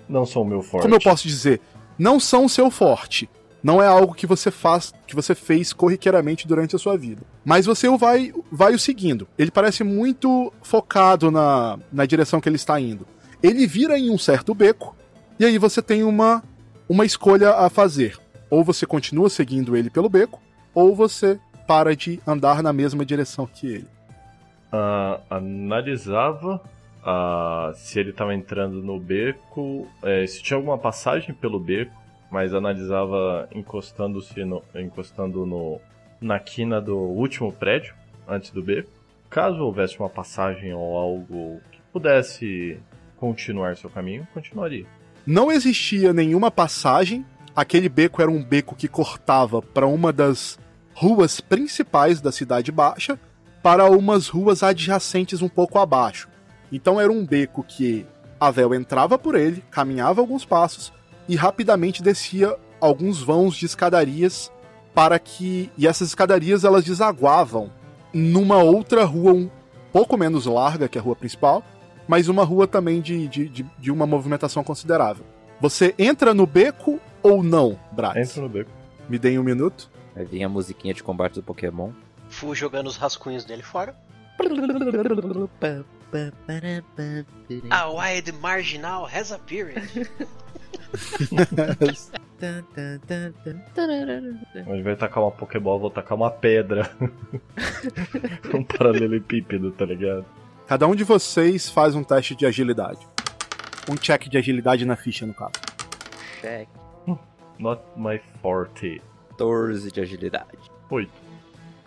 não são o meu forte. Como eu posso dizer, não são o seu forte não é algo que você faz, que você fez corriqueiramente durante a sua vida. Mas você o vai, vai o seguindo. Ele parece muito focado na, na direção que ele está indo. Ele vira em um certo beco, e aí você tem uma, uma escolha a fazer. Ou você continua seguindo ele pelo beco, ou você para de andar na mesma direção que ele. Uh, analisava uh, se ele estava entrando no beco, é, se tinha alguma passagem pelo beco, mas analisava encostando-se no, encostando no, na quina do último prédio, antes do beco. Caso houvesse uma passagem ou algo que pudesse continuar seu caminho, continuaria. Não existia nenhuma passagem. Aquele beco era um beco que cortava para uma das ruas principais da Cidade Baixa para umas ruas adjacentes um pouco abaixo. Então era um beco que a Vel entrava por ele, caminhava alguns passos e rapidamente descia alguns vãos de escadarias para que e essas escadarias elas desaguavam numa outra rua um pouco menos larga que a rua principal, mas uma rua também de, de, de, de uma movimentação considerável. Você entra no beco ou não, Bratz? Entra no beco. Me deem um minuto. Aí vem a musiquinha de combate do Pokémon. Fui jogando os rascunhos dele fora. A Wild Marginal has appeared. Ao invés de tacar uma Pokébola, vou tacar uma pedra. [laughs] um paralelepípedo, tá ligado? Cada um de vocês faz um teste de agilidade. Um check de agilidade na ficha, no caso. Check. Not my forte. 14 de agilidade. 8.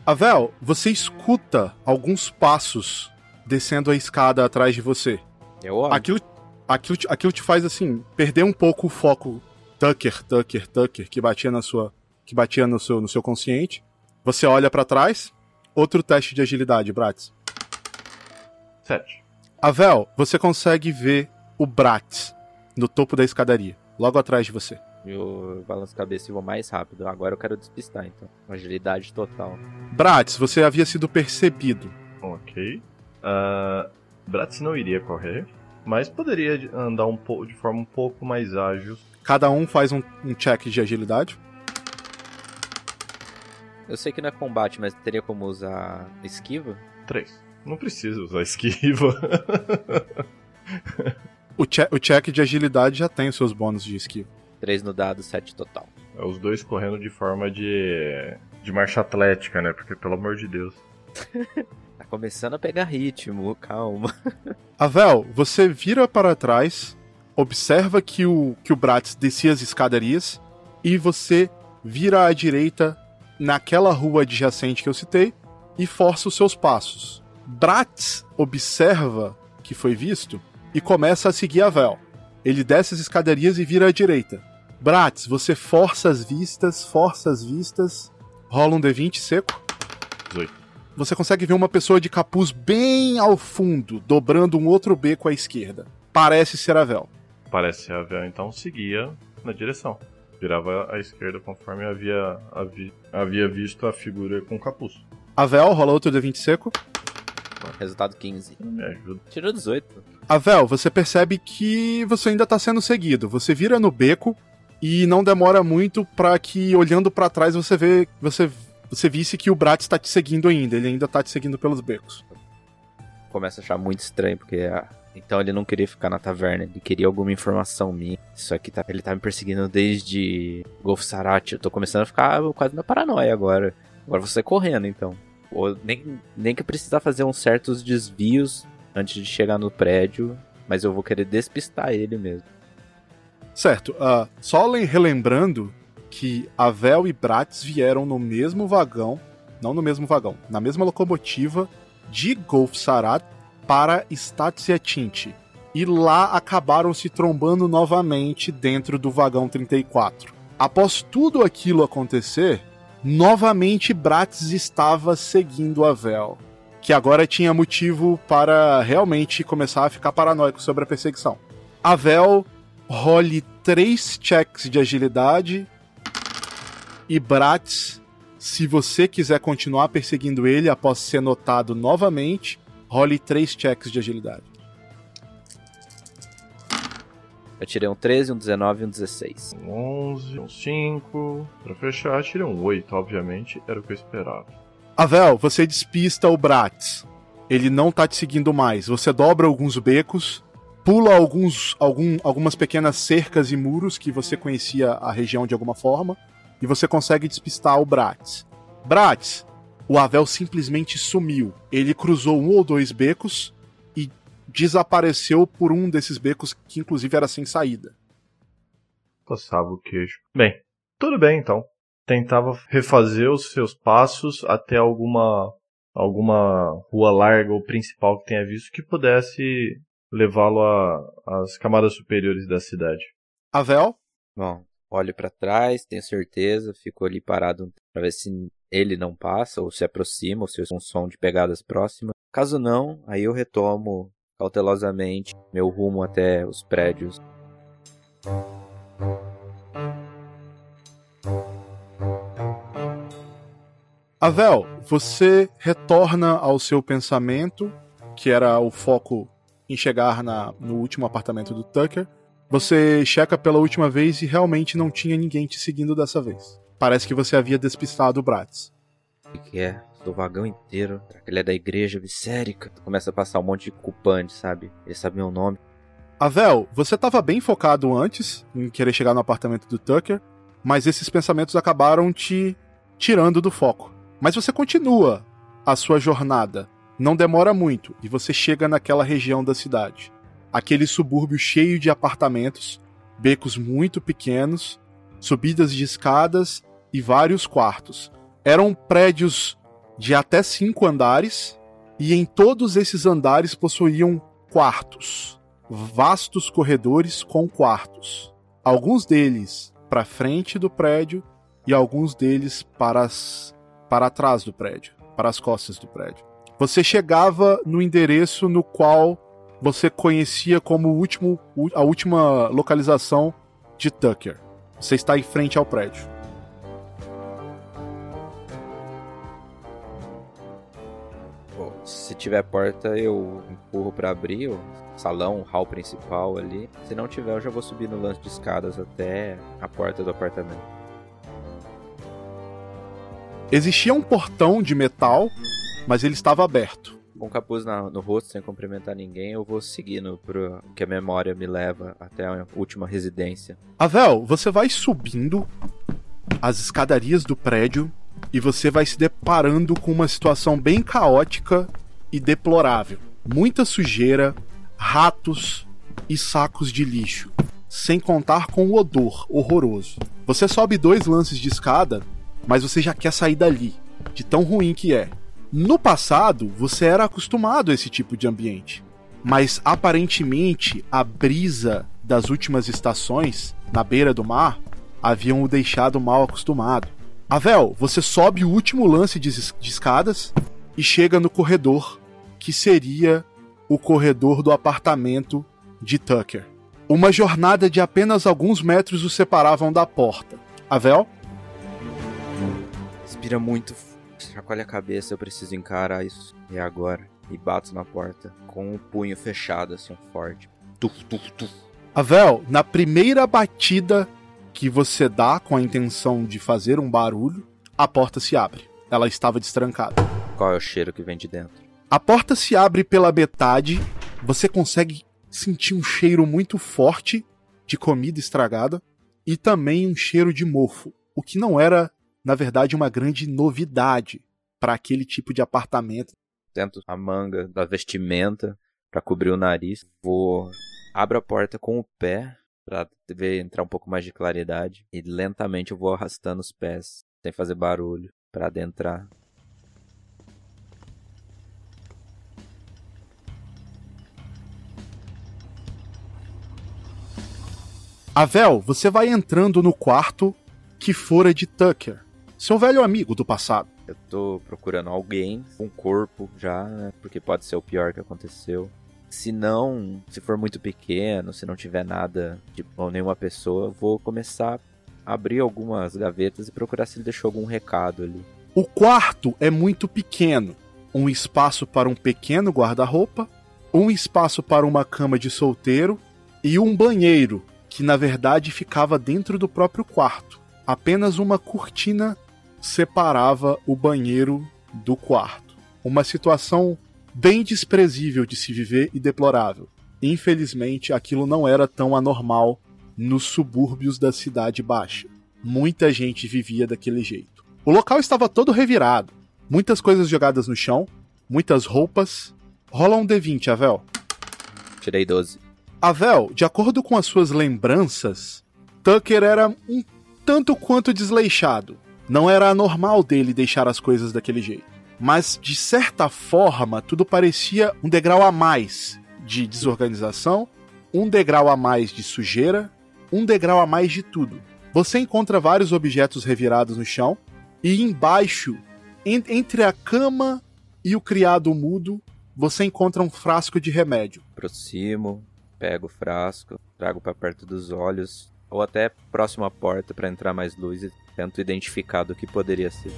Avel, você escuta alguns passos descendo a escada atrás de você. Eu olho. Aquilo, aquilo, te- aquilo te faz assim perder um pouco o foco Tucker, Tucker, Tucker que batia na sua que batia no seu no seu consciente. Você olha pra trás. Outro teste de agilidade, Bratz. Sete. Avel, você consegue ver o Bratz no topo da escadaria, logo atrás de você. Eu balanço a cabeça e vou mais rápido. Agora eu quero despistar, então. Agilidade total. Bratz, você havia sido percebido. Ok. Uh, Bratz não iria correr, mas poderia de- andar um pouco de forma um pouco mais ágil. Cada um faz um, um check de agilidade. Eu sei que não é combate, mas teria como usar esquiva? Três. Não precisa usar [laughs] esquiva. O, che o check de agilidade já tem os seus bônus de esquiva. 3 no dado, 7 total. É os dois correndo de forma de. de marcha atlética, né? Porque, pelo amor de Deus. [laughs] Começando a pegar ritmo, calma. [laughs] Avel, você vira para trás, observa que o, que o Bratz descia as escadarias e você vira à direita naquela rua adjacente que eu citei e força os seus passos. Bratz observa que foi visto e começa a seguir Avel. Ele desce as escadarias e vira à direita. Bratz, você força as vistas, força as vistas. Rola um D20 seco. 18. Você consegue ver uma pessoa de capuz bem ao fundo, dobrando um outro beco à esquerda. Parece ser a Vel. Parece a Vel então seguia na direção. Virava à esquerda conforme havia, havia, havia visto a figura com capuz. A Vel, rola outro D20 seco. Resultado 15. Me ajuda. Tirou 18. A Vel, você percebe que você ainda tá sendo seguido. Você vira no beco e não demora muito pra que, olhando pra trás, você vê. Você, você visse que o Bratz tá te seguindo ainda. Ele ainda tá te seguindo pelos becos. Começa a achar muito estranho, porque. ah, então ele não queria ficar na taverna, ele queria alguma informação minha. Isso aqui tá. Ele tá me perseguindo desde Golf Sarat. Eu tô começando a ficar quase na paranoia agora. Agora você correndo, então. Ou nem, nem que precisar fazer uns certos desvios antes de chegar no prédio. Mas eu vou querer despistar ele mesmo. Certo, ah, só lem- relembrando que a Vel e Bratz vieram no mesmo vagão, não no mesmo vagão, na mesma locomotiva de Golf Sarat para Statia Tinte. E lá acabaram se trombando novamente dentro do vagão 34. Após tudo aquilo acontecer, novamente Bratz estava seguindo a Vel, que agora tinha motivo para realmente começar a ficar paranoico sobre a perseguição. A Vel role três checks de agilidade. E Bratz, se você quiser continuar perseguindo ele após ser notado novamente, role três checks de agilidade. Eu tirei um 13, um 19 e um 16. Um 11, um 5. Pra fechar, tirei um 8, obviamente. Era o que eu esperava. Avel, você despista o Bratz. Ele não tá te seguindo mais. Você dobra alguns becos, pula alguns, algum, algumas pequenas cercas e muros que você conhecia a região de alguma forma, e você consegue despistar o Bratz. Bratz, o Avel simplesmente sumiu. Ele cruzou um ou dois becos e desapareceu por um desses becos que inclusive era sem saída. Coçava o queijo. Bem, tudo bem então. Tentava refazer os seus passos até alguma alguma rua larga ou principal que tenha visto que pudesse levá-lo às camadas superiores da cidade. Avel, Bom, olho pra trás, tenho certeza, fico ali parado pra ver se ele não passa, ou se aproxima, ou se é um som de pegadas próximas. Caso não, aí eu retomo cautelosamente meu rumo até os prédios. Avel, você retorna ao seu pensamento, que era o foco em chegar na- no último apartamento do Tucker. Você checa pela última vez e realmente não tinha ninguém te seguindo dessa vez. Parece que você havia despistado o Bratz. O que é? Do vagão inteiro. Será que ele é da igreja visérica? Começa a passar um monte de culpante, sabe? Ele sabe meu nome. Avel, você estava bem focado antes em querer chegar no apartamento do Tucker, mas esses pensamentos acabaram te tirando do foco. Mas você continua a sua jornada. Não demora muito e você chega naquela região da cidade. Aquele subúrbio cheio de apartamentos, becos muito pequenos, subidas de escadas e vários quartos. Eram prédios de até cinco andares E em todos esses andares possuíam quartos, vastos corredores com quartos. Alguns deles para frente do prédio e alguns deles para, as, para trás do prédio, para as costas do prédio. Você chegava no endereço no qual você conhecia como último, a última localização de Tucker. Você está em frente ao prédio. Bom, se tiver porta, eu empurro para abrir o salão, o hall principal ali. Se não tiver, eu já vou subir no lance de escadas até a porta do apartamento. Existia um portão de metal, mas ele estava aberto. Com o capuz na, no rosto, sem cumprimentar ninguém, eu vou seguindo pro que a memória me leva até a última residência. Avel, você vai subindo as escadarias do prédio e você vai se deparando com uma situação bem caótica e deplorável. Muita sujeira, ratos e sacos de lixo, sem contar com o odor horroroso. Você sobe dois lances de escada, mas você já quer sair dali, de tão ruim que é. No passado, você era acostumado a esse tipo de ambiente, mas aparentemente a brisa das últimas estações, na beira do mar, haviam o deixado mal acostumado. Avel, você sobe o último lance de, de escadas e chega no corredor, que seria o corredor do apartamento de Tucker. Uma jornada de apenas alguns metros o separavam da porta. Avel? Respira muito chacoalha a cabeça, eu preciso encarar isso. E agora? E bato na porta, com o punho fechado, assim, forte. Tuf, tuf, tuf. Avel, na primeira batida que você dá com a intenção de fazer um barulho, a porta se abre. Ela estava destrancada. Qual é o cheiro que vem de dentro? A porta se abre pela metade, você consegue sentir um cheiro muito forte de comida estragada e também um cheiro de mofo, o que não era na verdade, uma grande novidade para aquele tipo de apartamento. Tento a manga da vestimenta para cobrir o nariz. Vou abro a porta com o pé para ver entrar um pouco mais de claridade e lentamente eu vou arrastando os pés sem fazer barulho para adentrar. Avel, você vai entrando no quarto que fora de Tucker seu velho amigo do passado. Eu tô procurando alguém com corpo já, né? Porque pode ser o pior que aconteceu. Se não, se for muito pequeno, se não tiver nada ou nenhuma pessoa, vou começar a abrir algumas gavetas e procurar se ele deixou algum recado ali. O quarto é muito pequeno. Um espaço para um pequeno guarda-roupa, um espaço para uma cama de solteiro e um banheiro, que na verdade ficava dentro do próprio quarto. Apenas uma cortina separava o banheiro do quarto. Uma situação bem desprezível de se viver e deplorável. Infelizmente, aquilo não era tão anormal nos subúrbios da cidade baixa. Muita gente vivia daquele jeito. O local estava todo revirado, muitas coisas jogadas no chão, muitas roupas. Rola um D20, Avel. Tirei 12. Avel, de acordo com as suas lembranças, Tucker era um tanto quanto desleixado. Não era anormal dele deixar as coisas daquele jeito. Mas, de certa forma, tudo parecia um degrau a mais de desorganização, um degrau a mais de sujeira, um degrau a mais de tudo. Você encontra vários objetos revirados no chão, e embaixo, en entre a cama e o criado mudo, você encontra um frasco de remédio. Aproximo, pego o frasco, trago para perto dos olhos, ou até próximo à porta para entrar mais luz e tento identificar do que poderia ser.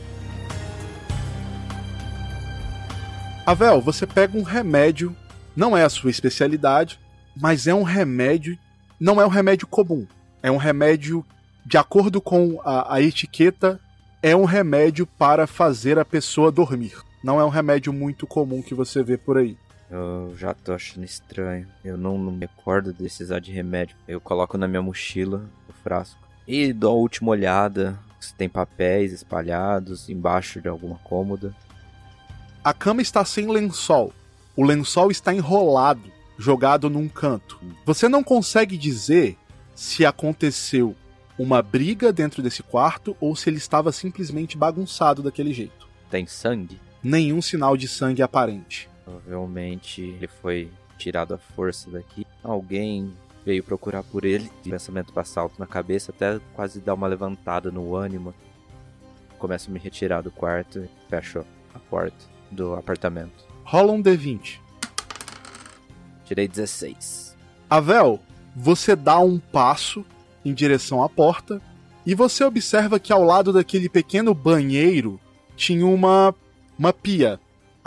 Avel, você pega um remédio, não é a sua especialidade, mas é um remédio, não é um remédio comum. É um remédio, de acordo com a, a etiqueta, é um remédio para fazer a pessoa dormir. Não é um remédio muito comum que você vê por aí. Eu já tô achando estranho. Eu não, não me recordo de precisar de remédio. Eu coloco na minha mochila o frasco. E dou a última olhada se tem papéis espalhados embaixo de alguma cômoda. A cama está sem lençol. O lençol está enrolado, jogado num canto. Você não consegue dizer se aconteceu uma briga dentro desse quarto ou se ele estava simplesmente bagunçado daquele jeito. Tem sangue? nenhum sinal de sangue aparente. Provavelmente ele foi tirado à força daqui. Alguém veio procurar por ele. O pensamento passa alto na cabeça, até quase dá uma levantada no ânimo. Começo a me retirar do quarto e fecho a porta do apartamento. Rola um D20. Tirei 16. Avel, você dá um passo em direção à porta e você observa que ao lado daquele pequeno banheiro tinha uma, uma pia.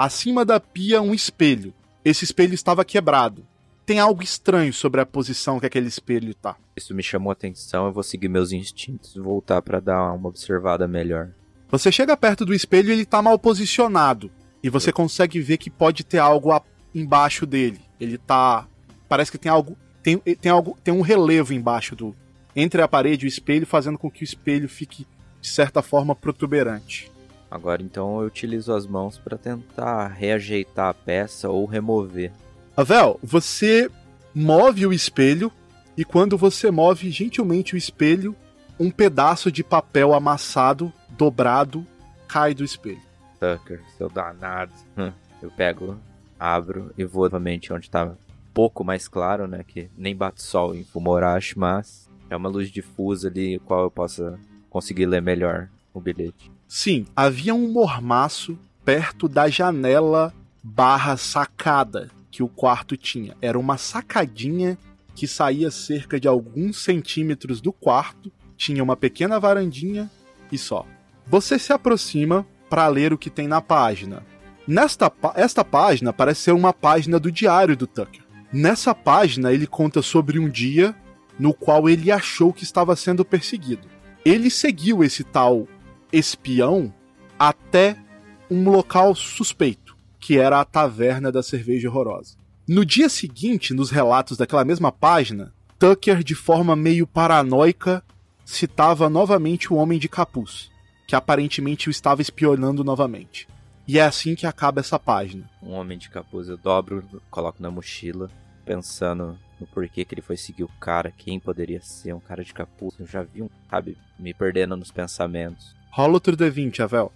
Acima da pia, um espelho. Esse espelho estava quebrado. Tem algo estranho sobre a posição que aquele espelho tá. Isso me chamou a atenção, eu vou seguir meus instintos e voltar para dar uma observada melhor. Você chega perto do espelho e ele tá mal posicionado. E você consegue ver que pode ter algo a- embaixo dele. Ele tá. Parece que tem algo. Tem, tem algo. Tem um relevo embaixo do. Entre a parede e o espelho, fazendo com que o espelho fique, de certa forma, protuberante. Agora então eu utilizo as mãos para tentar reajeitar a peça ou remover. Avel, você move o espelho e quando você move gentilmente o espelho, um pedaço de papel amassado, dobrado, cai do espelho. Tucker, seu danado. Hum. Eu pego, abro e vou novamente onde tá um pouco mais claro, né? Que nem bate sol em Fumorashi, mas é uma luz difusa ali, qual eu possa conseguir ler melhor o bilhete. Sim, havia um mormaço perto da janela barra sacada que o quarto tinha. Era uma sacadinha que saía cerca de alguns centímetros do quarto, tinha uma pequena varandinha e só. Você se aproxima para ler o que tem na página. Nesta esta página parece ser uma página do diário do Tucker. Nessa página ele conta sobre um dia no qual ele achou que estava sendo perseguido. Ele seguiu esse tal espião até um local suspeito, que era a taverna da cerveja horrorosa. No dia seguinte, nos relatos daquela mesma página, Tucker, de forma meio paranoica, citava novamente o homem de capuz, que aparentemente o estava espionando novamente. E é assim que acaba essa página. Um homem de capuz eu dobro, coloco na mochila, pensando no porquê que ele foi seguir o cara, quem poderia ser um cara de capuz. Eu já vi um, sabe, me perdendo nos pensamentos. Rola outro D20, Avel.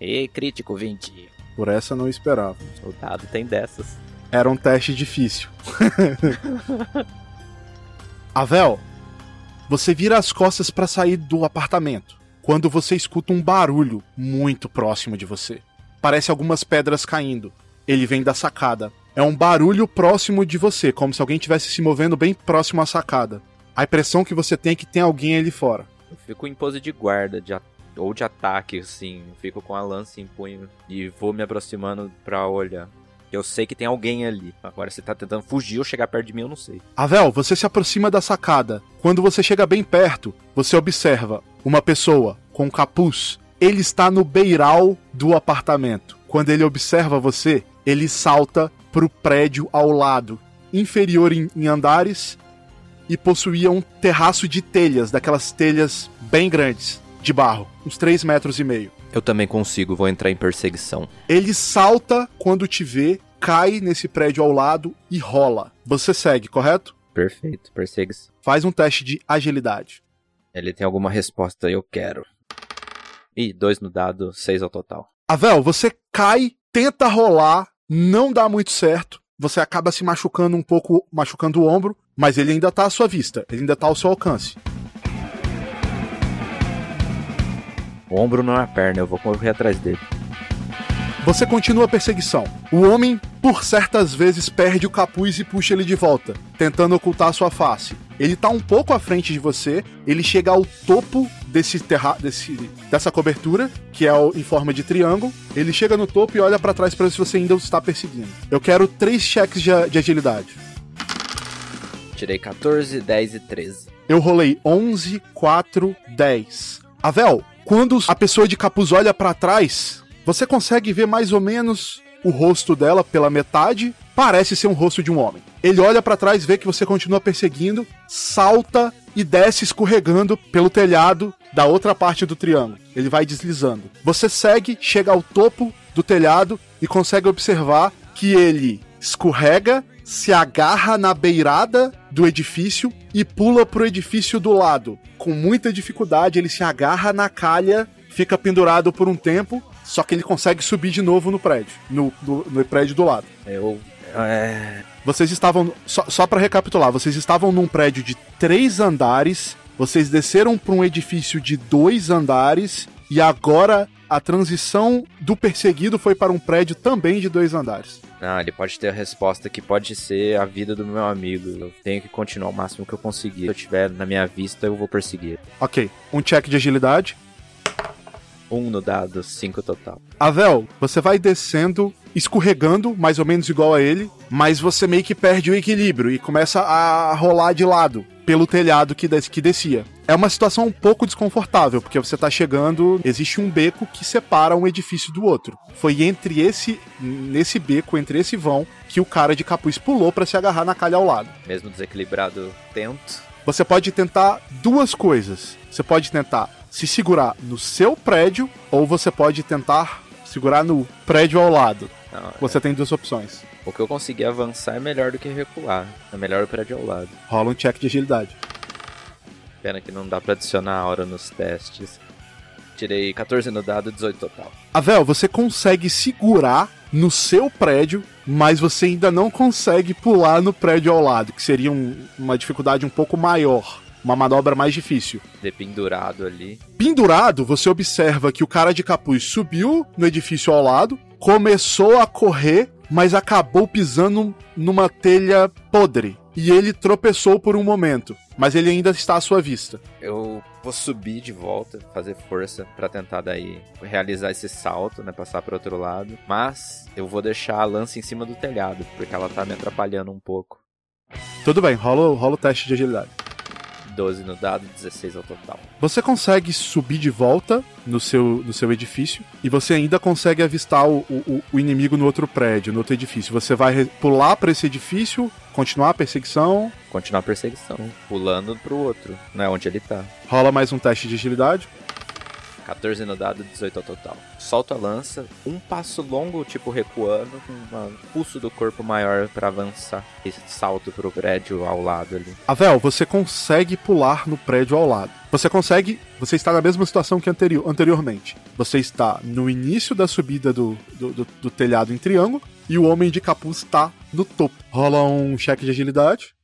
E crítico 20. Por essa eu não esperava. O dado tem dessas. Era um teste difícil. [laughs] Avel, você vira as costas para sair do apartamento quando você escuta um barulho muito próximo de você. Parece algumas pedras caindo. Ele vem da sacada. É um barulho próximo de você, como se alguém estivesse se movendo bem próximo à sacada. A impressão que você tem é que tem alguém ali fora. Fico em pose de guarda, de ou de ataque, assim. Fico com a lança em punho e vou me aproximando pra olhar. Eu sei que tem alguém ali. Agora se tá tentando fugir ou chegar perto de mim, eu não sei. Avel, você se aproxima da sacada. Quando você chega bem perto, você observa uma pessoa com capuz. Ele está no beiral do apartamento. Quando ele observa você, ele salta pro prédio ao lado, inferior em, em andares, e possuía um terraço de telhas, daquelas telhas bem grandes, de barro, uns 3 metros e meio. Eu também consigo, vou entrar em perseguição. Ele salta quando te vê, cai nesse prédio ao lado e rola. Você segue, correto? Perfeito, perseguição. Faz um teste de agilidade. Ele tem alguma resposta, eu quero. Ih, dois no dado, seis ao total. Avel, você cai, tenta rolar, não dá muito certo. Você acaba se machucando um pouco, machucando o ombro, mas ele ainda tá à sua vista, ele ainda tá ao seu alcance. Ombro não é a perna, eu vou correr atrás dele. Você continua a perseguição. O homem, por certas vezes, perde o capuz e puxa ele de volta, tentando ocultar sua face. Ele tá um pouco à frente de você, ele chega ao topo desse terra desse, dessa cobertura, que é o- em forma de triângulo. Ele chega no topo e olha pra trás pra ver se você ainda o está perseguindo. Eu quero três cheques de, de agilidade. Tirei 14, 10 e 13. Eu rolei 11, 4, 10. Avel, quando a pessoa de capuz olha pra trás, você consegue ver mais ou menos o rosto dela pela metade. Parece ser um rosto de um homem. Ele olha pra trás, vê que você continua perseguindo, salta e desce escorregando pelo telhado da outra parte do triângulo. Ele vai deslizando. Você segue, chega ao topo do telhado e consegue observar que ele escorrega, se agarra na beirada do edifício e pula pro edifício do lado. Com muita dificuldade, ele se agarra na calha, fica pendurado por um tempo, só que ele consegue subir de novo no prédio, no, do- no prédio do lado. Eu. É. Vocês estavam. Só, só para recapitular, vocês estavam num prédio de três andares, vocês desceram para um edifício de dois andares, e agora a transição do perseguido foi para um prédio também de dois andares. Não, ele pode ter a resposta que pode ser a vida do meu amigo. Eu tenho que continuar o máximo que eu conseguir. Se eu tiver na minha vista, eu vou perseguir. Ok, um check de agilidade. Um no dado, cinco total. Avel, você vai descendo, escorregando, mais ou menos igual a ele, mas você meio que perde o equilíbrio e começa a rolar de lado pelo telhado que, des que descia. É uma situação um pouco desconfortável, porque você tá chegando, existe um beco que separa um edifício do outro. Foi entre esse nesse beco, entre esse vão, que o cara de capuz pulou para se agarrar na calha ao lado. Mesmo desequilibrado, tento. Você pode tentar duas coisas. Você pode tentar se segurar no seu prédio ou você pode tentar segurar no prédio ao lado. Não, Você tem duas opções. O que eu conseguir avançar é melhor do que recuar. É melhor o prédio ao lado. Rola um check de agilidade. Pena que não dá pra adicionar a hora nos testes. Tirei 14 no dado, 18 total. Avel, você consegue segurar no seu prédio, mas você ainda não consegue pular no prédio ao lado, que seria um- uma dificuldade um pouco maior. Uma manobra mais difícil. Dependurado ali. Pendurado, você observa que o cara de capuz subiu no edifício ao lado, começou a correr, mas acabou pisando numa telha podre. E ele tropeçou por um momento, mas ele ainda está à sua vista. Eu vou subir de volta, fazer força pra tentar daí realizar esse salto, né, passar pro outro lado. Mas eu vou deixar a lança em cima do telhado, porque ela tá me atrapalhando um pouco. Tudo bem, rola, rola o teste de agilidade. 12 no dado, 16 ao total. Você consegue subir de volta no seu, no seu edifício e você ainda consegue avistar o, o, o inimigo no outro prédio, no outro edifício. Você vai pular para esse edifício, continuar a perseguição. Continuar a perseguição, pulando pro outro, não é onde ele tá. Rola mais um teste de agilidade. 14 no dado, 18 ao total. Solto a lança, um passo longo, tipo recuando, com um pulso do corpo maior pra avançar. E salto pro prédio ao lado ali. Avel, você consegue pular no prédio ao lado. Você consegue. Você está na mesma situação que anterior, anteriormente. Você está no início da subida do, do, do- do telhado em triângulo e o homem de capuz está no topo. Rola um cheque de agilidade.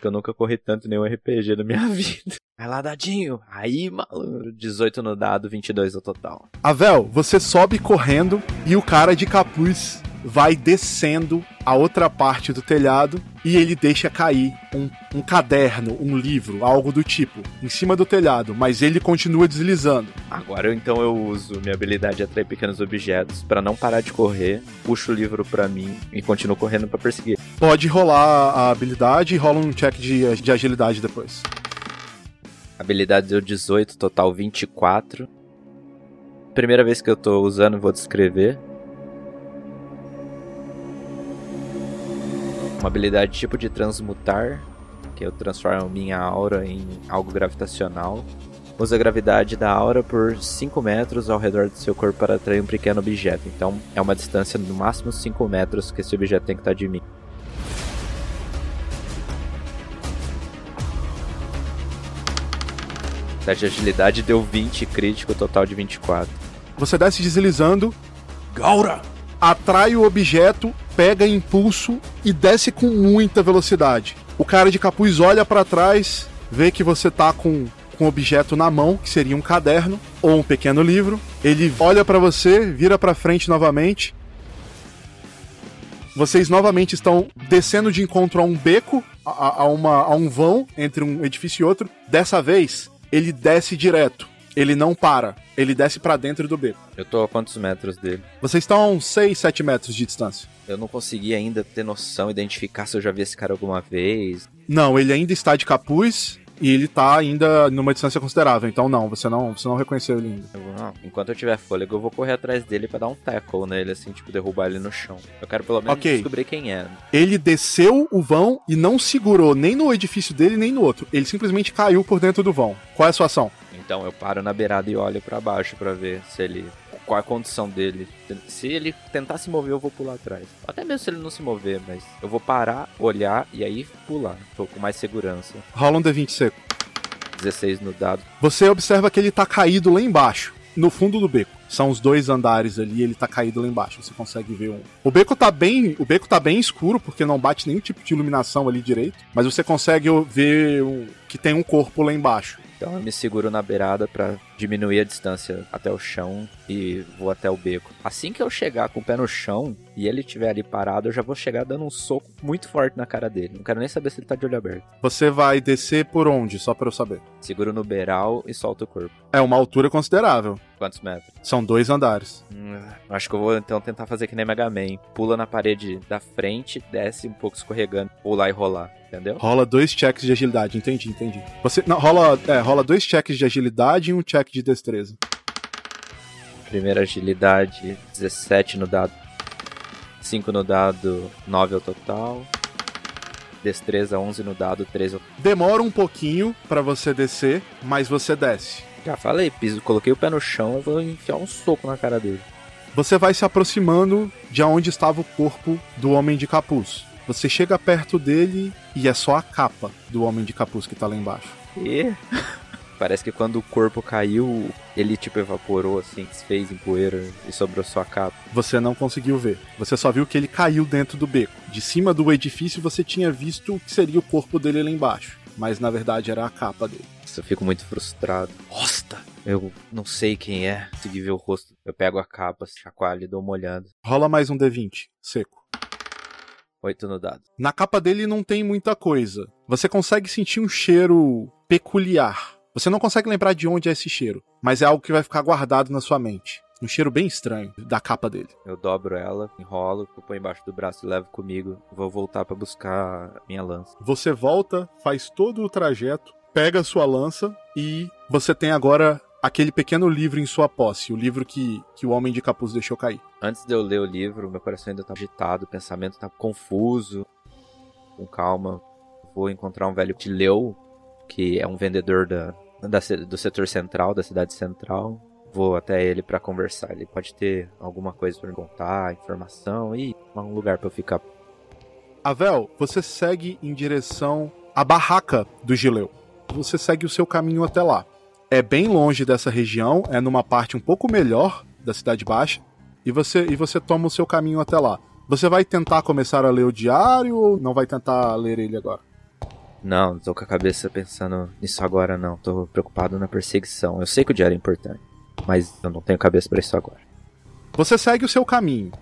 Que eu nunca corri tanto em nenhum RPG na minha [laughs] vida. Vai lá, dadinho. Aí, malandro. 18 no dado, 22 no total. Avel, você sobe correndo e o cara de capuz vai descendo a outra parte do telhado e ele deixa cair um, um caderno, um livro, algo do tipo, em cima do telhado, mas ele continua deslizando. Agora então eu uso minha habilidade de atrair pequenos objetos pra não parar de correr, puxo o livro pra mim e continuo correndo pra perseguir. Pode rolar a habilidade e rola um check de, de agilidade depois. Habilidade deu 18, total 24. Primeira vez que eu tô usando, vou descrever. Uma habilidade tipo de transmutar, que eu transformo minha aura em algo gravitacional. Usa a gravidade da aura por 5 metros ao redor do seu corpo para atrair um pequeno objeto. Então é uma distância no máximo 5 metros que esse objeto tem que estar de mim. De agilidade deu 20 crítico, total de 24. Você desce deslizando. Gaura! Atrai o objeto, pega impulso e desce com muita velocidade. O cara de capuz olha pra trás, vê que você tá com o objeto na mão, que seria um caderno ou um pequeno livro. Ele olha pra você, vira pra frente novamente. Vocês novamente estão descendo de encontro a um beco, a, a uma, a um vão entre um edifício e outro. Dessa vez, ele desce direto. Ele não para. Ele desce pra dentro do beco. Eu tô a quantos metros dele? Vocês estão a uns 6, 7 metros de distância. Eu não consegui ainda ter noção, identificar se eu já vi esse cara alguma vez. Não, ele ainda está de capuz e ele tá ainda numa distância considerável. Então não, você não, você não reconheceu ele ainda. Eu vou- não, enquanto eu tiver fôlego, eu vou correr atrás dele pra dar um tackle nele, assim, tipo, derrubar ele no chão. Eu quero pelo menos Ok. descobrir quem é. Ele desceu o vão e não segurou nem no edifício dele nem no outro. Ele simplesmente caiu por dentro do vão. Qual é a sua ação? Então eu paro na beirada e olho pra baixo pra ver se ele. Qual a condição dele. Se ele tentar se mover, eu vou pular atrás. Até mesmo se ele não se mover, mas eu vou parar, olhar e aí pular. Tô com mais segurança. Rola um D20 seco. 16 no dado. Você observa que ele tá caído lá embaixo. no fundo do beco. São os dois andares ali, ele tá caído lá embaixo. Você consegue ver um. O beco tá bem, o beco tá bem escuro porque não bate nenhum tipo de iluminação ali direito, mas você consegue ver um, que tem um corpo lá embaixo. Então eu me seguro na beirada para diminuir a distância até o chão e vou até o beco. Assim que eu chegar com o pé no chão e ele estiver ali parado, eu já vou chegar dando um soco muito forte na cara dele. Não quero nem saber se ele tá de olho aberto. Você vai descer por onde, só para eu saber? Seguro no beiral e solto o corpo. É uma altura considerável. Quantos metros? São dois andares. Hum, acho que eu vou então tentar fazer que nem Mega Man. Pula na parede da frente, desce um pouco escorregando, pular e rolar. Entendeu? Rola dois checks de agilidade, entendi, entendi. Você. Não, rola, é, rola dois checks de agilidade e um check de destreza. Primeira agilidade, 17 no dado. 5 no dado, 9 ao total. Destreza 11 no dado, 13 ao Demora um pouquinho para você descer, mas você desce. Já falei, piso, coloquei o pé no chão, eu vou enfiar um soco na cara dele. Você vai se aproximando de onde estava o corpo do homem de capuz. Você chega perto dele e é só a capa do homem de capuz que tá lá embaixo. E [laughs] parece que quando o corpo caiu, ele tipo evaporou assim, desfez em poeira e sobrou só a capa. Você não conseguiu ver. Você só viu que ele caiu dentro do beco. De cima do edifício você tinha visto o que seria o corpo dele lá embaixo, mas na verdade era a capa dele. Eu fico muito frustrado. Nossa! Eu não sei quem é. Consegui ver o rosto. Eu pego a capa, chacoalho e dou uma olhada. Rola mais um D20, seco. 8 no dado. Na capa dele não tem muita coisa. Você consegue sentir um cheiro peculiar. Você não consegue lembrar de onde é esse cheiro, mas é algo que vai ficar guardado na sua mente. Um cheiro bem estranho da capa dele. Eu dobro ela, enrolo, ponho embaixo do braço e levo comigo. Vou voltar para buscar minha lança. Você volta, faz todo o trajeto, pega a sua lança e você tem agora aquele pequeno livro em sua posse, o livro que, que o Homem de Capuz deixou cair. Antes de eu ler o livro, meu coração ainda tá agitado, o pensamento tá confuso. Com calma, vou encontrar um velho de Leu, que é um vendedor da, da, do setor central, da cidade central. Vou até ele para conversar. Ele pode ter alguma coisa para me contar, informação e um lugar para eu ficar. Avel, você segue em direção à barraca do Gileu. Você segue o seu caminho até lá é bem longe dessa região, é numa parte um pouco melhor da Cidade Baixa, e você, e você toma o seu caminho até lá. Você vai tentar começar a ler o diário ou não vai tentar ler ele agora? Não, tô com a cabeça pensando nisso agora não. Tô preocupado na perseguição. Eu sei que o diário é importante, mas eu não tenho cabeça para isso agora. Você segue o seu caminho.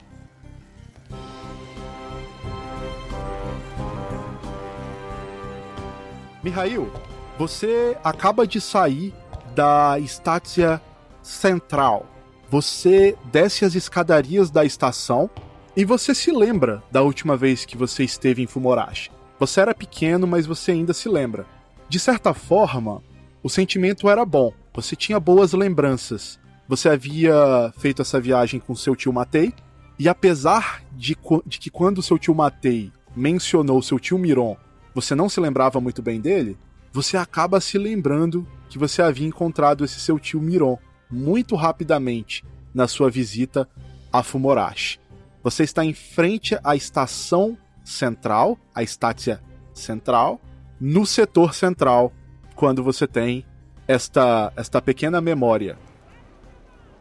Mihail, você acaba de sair da Estácia Central. Você desce as escadarias da estação e você se lembra da última vez que você esteve em Fumorashi. Você era pequeno, mas você ainda se lembra. De certa forma, o sentimento era bom. Você tinha boas lembranças. Você havia feito essa viagem com seu tio Matei, e apesar de, de que quando seu tio Matei mencionou seu tio Miron, você não se lembrava muito bem dele, você acaba se lembrando que você havia encontrado esse seu tio Miron muito rapidamente na sua visita a Fumorashi. Você está em frente à estação central, a estácia central, no setor central, quando você tem esta, esta pequena memória.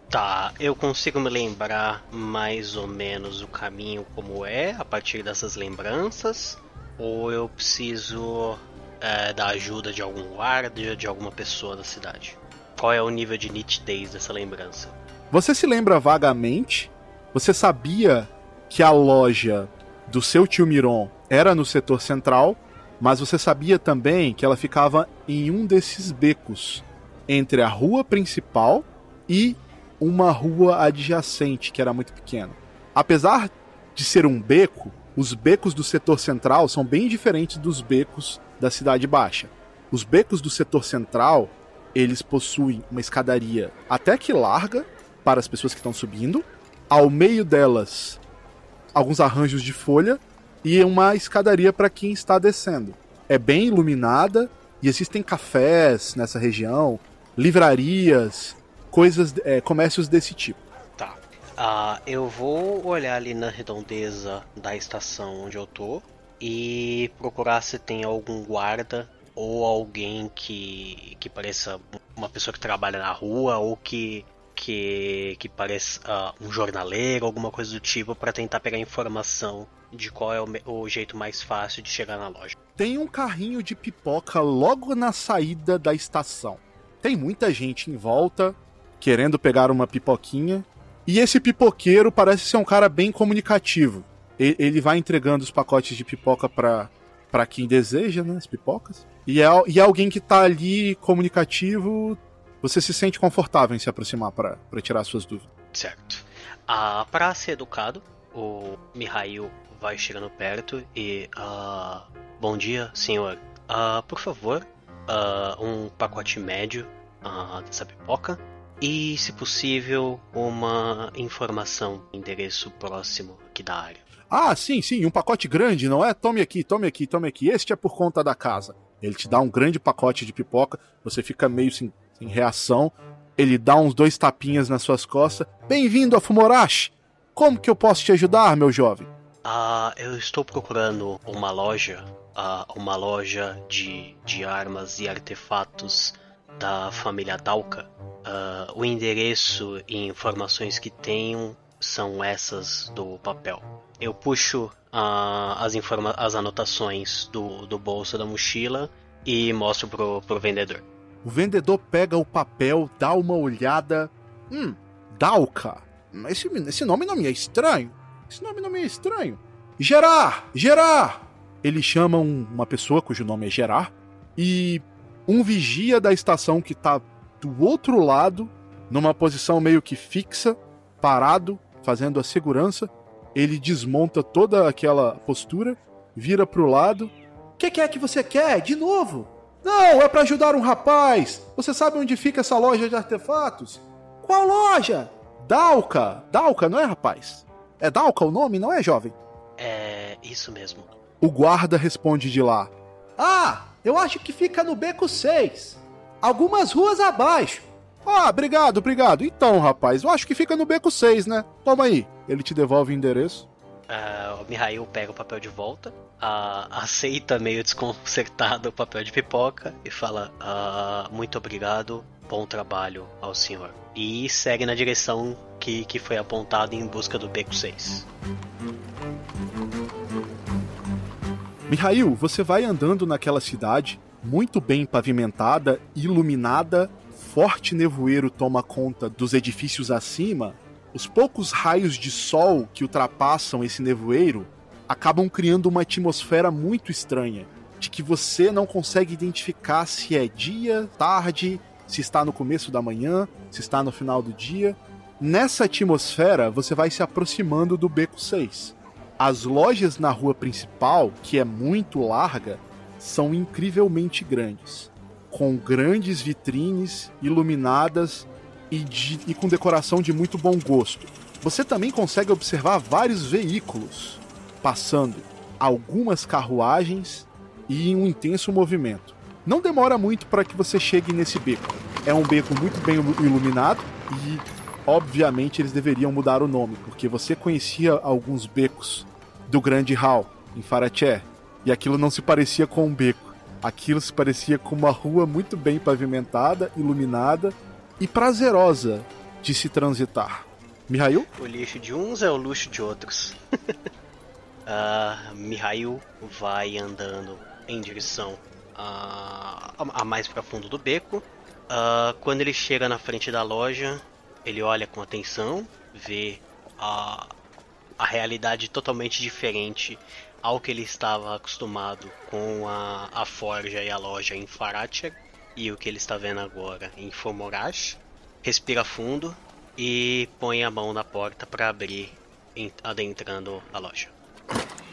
Tá, eu consigo me lembrar mais ou menos o caminho como é a partir dessas lembranças? Ou eu preciso é, da ajuda de algum guarda, de alguma pessoa da cidade? Qual é o nível de nitidez dessa lembrança? Você se lembra vagamente? Você sabia que a loja do seu tio Miron era no setor central, mas você sabia também que ela ficava em um desses becos entre a rua principal e uma rua adjacente que era muito pequena. Apesar de ser um beco, os becos do setor central são bem diferentes dos becos da cidade baixa. Os becos do setor central, eles possuem uma escadaria até que larga para as pessoas que estão subindo, ao meio delas alguns arranjos de folha e uma escadaria para quem está descendo. É bem iluminada e existem cafés nessa região, livrarias, coisas, é, comércios desse tipo. Tá. Uh, eu vou olhar ali na redondeza da estação onde eu tô e procurar se tem algum guarda ou alguém que, que pareça uma pessoa que trabalha na rua ou que que, que parece uh, um jornaleiro, alguma coisa do tipo, para tentar pegar informação de qual é o, o, jeito mais fácil de chegar na loja. Tem um carrinho de pipoca logo na saída da estação. Tem muita gente em volta querendo pegar uma pipoquinha. E esse pipoqueiro parece ser um cara bem comunicativo. Ele vai entregando os pacotes de pipoca para para quem deseja, né, as pipocas. E é, e é alguém que tá ali comunicativo, você se sente confortável em se aproximar para tirar suas dúvidas. Certo. Ah, para ser educado, o Mihail vai chegando perto e. Uh, bom dia, senhor. Uh, por favor, uh, um pacote médio uh, dessa pipoca. E, se possível, uma informação, endereço próximo aqui da área. Ah, sim, sim, um pacote grande, não é? Tome aqui, tome aqui, tome aqui. Este é por conta da casa. Ele te dá um grande pacote de pipoca, você fica meio sem, sem reação. Ele dá uns dois tapinhas nas suas costas. Bem-vindo a Fumorashi! Como que eu posso te ajudar, meu jovem? Ah, eu estou procurando uma loja, ah, uma loja de, de armas e artefatos da família Dalka. Ah, o endereço e informações que tenho são essas do papel. Eu puxo uh, as, as anotações do, do bolso da mochila e mostro pro, pro vendedor. O vendedor pega o papel, dá uma olhada. Hum, Dalka. Esse, esse nome não me é estranho. Esse nome não me é estranho. Gerard! Gerard! Ele chama um, uma pessoa cujo nome é Gerard. E um vigia da estação que tá do outro lado, numa posição meio que fixa, parado, fazendo a segurança. Ele desmonta toda aquela postura, vira pro lado. O que, que é que você quer? De novo? Não, é para ajudar um rapaz. Você sabe onde fica essa loja de artefatos? Qual loja? Dalka. Dalka, não é, rapaz? É Dalka o nome, não é, jovem? É, isso mesmo. O guarda responde de lá. Ah, eu acho que fica no beco 6. Algumas ruas abaixo. Ah, obrigado, obrigado. Então, rapaz, eu acho que fica no beco 6, né? Toma aí. Ele te devolve o endereço. Uh, o Mihail pega o papel de volta, uh, aceita meio desconcertado o papel de pipoca e fala: uh, Muito obrigado, bom trabalho ao senhor. E segue na direção que, que foi apontada em busca do beco 6. Mihail, você vai andando naquela cidade, muito bem pavimentada, iluminada forte nevoeiro toma conta dos edifícios acima, os poucos raios de sol que ultrapassam esse nevoeiro acabam criando uma atmosfera muito estranha, de que você não consegue identificar se é dia, tarde, se está no começo da manhã, se está no final do dia. Nessa atmosfera, você vai se aproximando do beco 6. As lojas na rua principal, que é muito larga, são incrivelmente grandes com grandes vitrines iluminadas e, de, e com decoração de muito bom gosto. Você também consegue observar vários veículos passando, algumas carruagens e um intenso movimento. Não demora muito para que você chegue nesse beco. É um beco muito bem iluminado e, obviamente, eles deveriam mudar o nome, porque você conhecia alguns becos do Grande Hall, em Faraché, e aquilo não se parecia com um beco. Aquilo se parecia com uma rua muito bem pavimentada, iluminada e prazerosa de se transitar. Mihail? O lixo de uns é o luxo de outros. uh, [laughs] Mihail vai andando em direção a, a mais para fundo do beco. Uh, quando ele chega na frente da loja, ele olha com atenção, vê a, a realidade totalmente diferente ao que ele estava acostumado com a, a forja e a loja em Faratcher e o que ele está vendo agora em Fomorash, respira fundo e põe a mão na porta para abrir, adentrando a loja.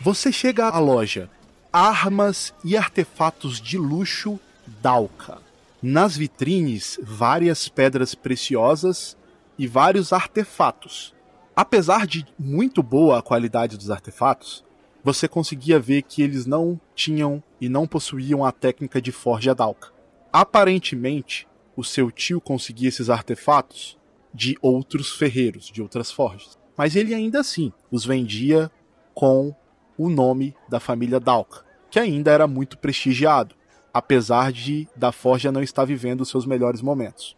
Você chega à loja Armas e Artefatos de Luxo Dalka. Nas vitrines, várias pedras preciosas e vários artefatos. Apesar de muito boa a qualidade dos artefatos, você conseguia ver que eles não tinham e não possuíam a técnica de forja Dalka. Aparentemente, o seu tio conseguia esses artefatos de outros ferreiros, de outras forjas. Mas ele ainda assim os vendia com o nome da família Dalka, que ainda era muito prestigiado, apesar de da forja não estar vivendo seus melhores momentos.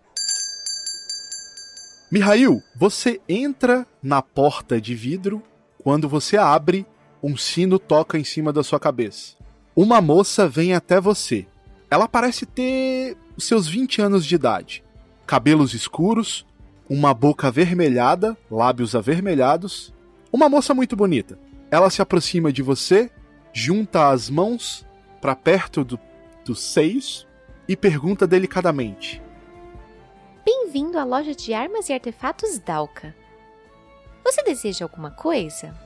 Mihail, você entra na porta de vidro. Quando você abre, um sino toca em cima da sua cabeça. Uma moça vem até você. Ela parece ter seus 20 anos de idade. Cabelos escuros, uma boca avermelhada, lábios avermelhados. Uma moça muito bonita. Ela se aproxima de você, junta as mãos para perto do, dos seios e pergunta delicadamente: Bem-vindo à loja de armas e artefatos Dalka. Você deseja alguma coisa?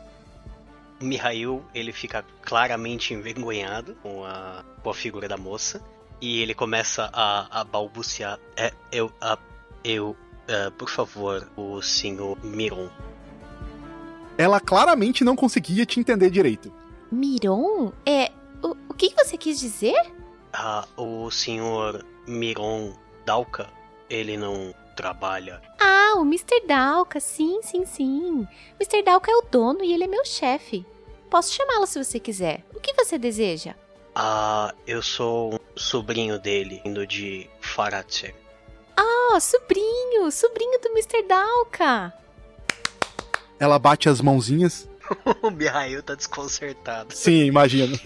Mihail, ele fica claramente envergonhado com a, com a figura da moça. E ele começa a, a balbuciar. É, eu, a, eu, uh, por favor, o senhor Miron. Ela claramente não conseguia te entender direito. Miron? É. O, o que você quis dizer? Ah, o senhor Miron Dalka, ele não trabalha. Ah, o Mr. Dalka, sim, sim, sim. Mr. Dalka é o dono e ele é meu chefe. Posso chamá-lo se você quiser. O que você deseja? Ah, eu sou um sobrinho dele, indo de Faratser. Ah, sobrinho, sobrinho do Mr. Dalka. Ela bate as mãozinhas. [laughs] o Mihail tá desconcertado. Sim, imagino.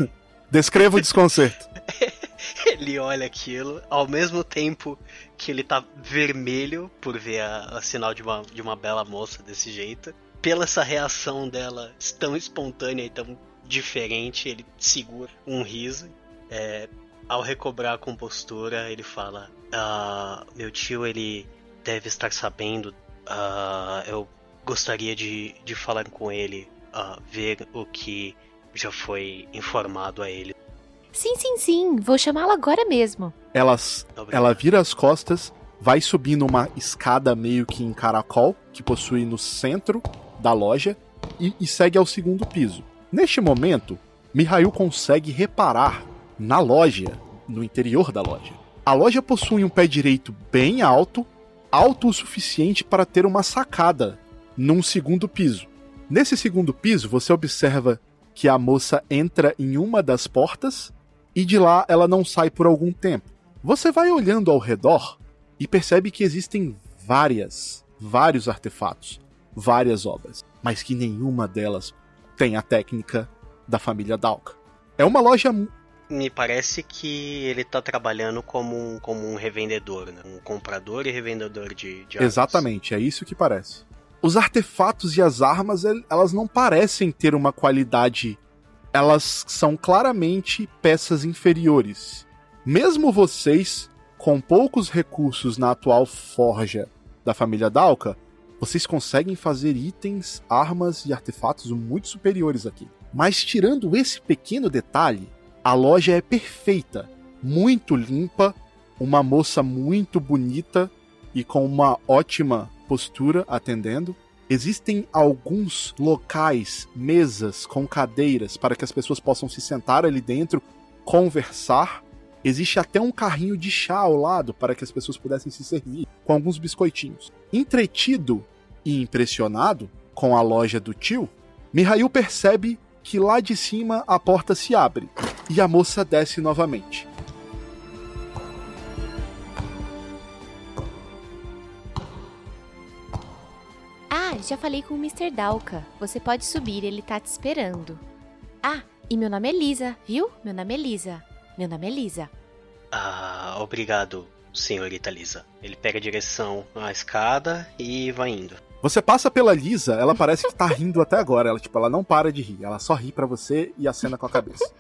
Descreva o desconcerto. [laughs] [laughs] ele olha aquilo, ao mesmo tempo que ele tá vermelho por ver a, a sinal de uma, de uma bela moça desse jeito. Pela essa reação dela tão espontânea e tão diferente, ele segura um riso. É, ao recobrar a compostura, ele fala: ah, Meu tio, ele deve estar sabendo. Ah, eu gostaria de, de falar com ele, ah, ver o que já foi informado a ele. Sim, sim, sim. Vou chamá-la agora mesmo. Elas, ela vira as costas, vai subindo uma escada meio que em caracol, que possui no centro da loja, e, e segue ao segundo piso. Neste momento, Mihail consegue reparar na loja, no interior da loja. A loja possui um pé direito bem alto, alto o suficiente para ter uma sacada num segundo piso. Nesse segundo piso, você observa que a moça entra em uma das portas e de lá ela não sai por algum tempo. Você vai olhando ao redor e percebe que existem várias, vários artefatos, várias obras, mas que nenhuma delas tem a técnica da família Dalka. É uma loja. Me parece que ele está trabalhando como um, como um revendedor, né? um comprador e revendedor de, de armas. Exatamente, é isso que parece. Os artefatos e as armas, elas não parecem ter uma qualidade. Elas são claramente peças inferiores. Mesmo vocês, com poucos recursos na atual forja da família Dalka, vocês conseguem fazer itens, armas e artefatos muito superiores aqui. Mas tirando esse pequeno detalhe, a loja é perfeita, muito limpa, uma moça muito bonita e com uma ótima postura atendendo. Existem alguns locais, mesas com cadeiras para que as pessoas possam se sentar ali dentro, conversar. Existe até um carrinho de chá ao lado para que as pessoas pudessem se servir, com alguns biscoitinhos. Entretido e impressionado com a loja do tio, Mihail percebe que lá de cima a porta se abre e a moça desce novamente. Ah, já falei com o Mr. Dalka. Você pode subir, ele tá te esperando. Ah, e meu nome é Lisa, viu? Meu nome é Lisa. Meu nome é Lisa. Ah, obrigado, senhorita Lisa. Ele pega a direção à escada e vai indo. Você passa pela Lisa, ela parece que tá [laughs] rindo até agora. Ela, tipo, ela não para de rir. Ela só ri para você e acena com a cabeça.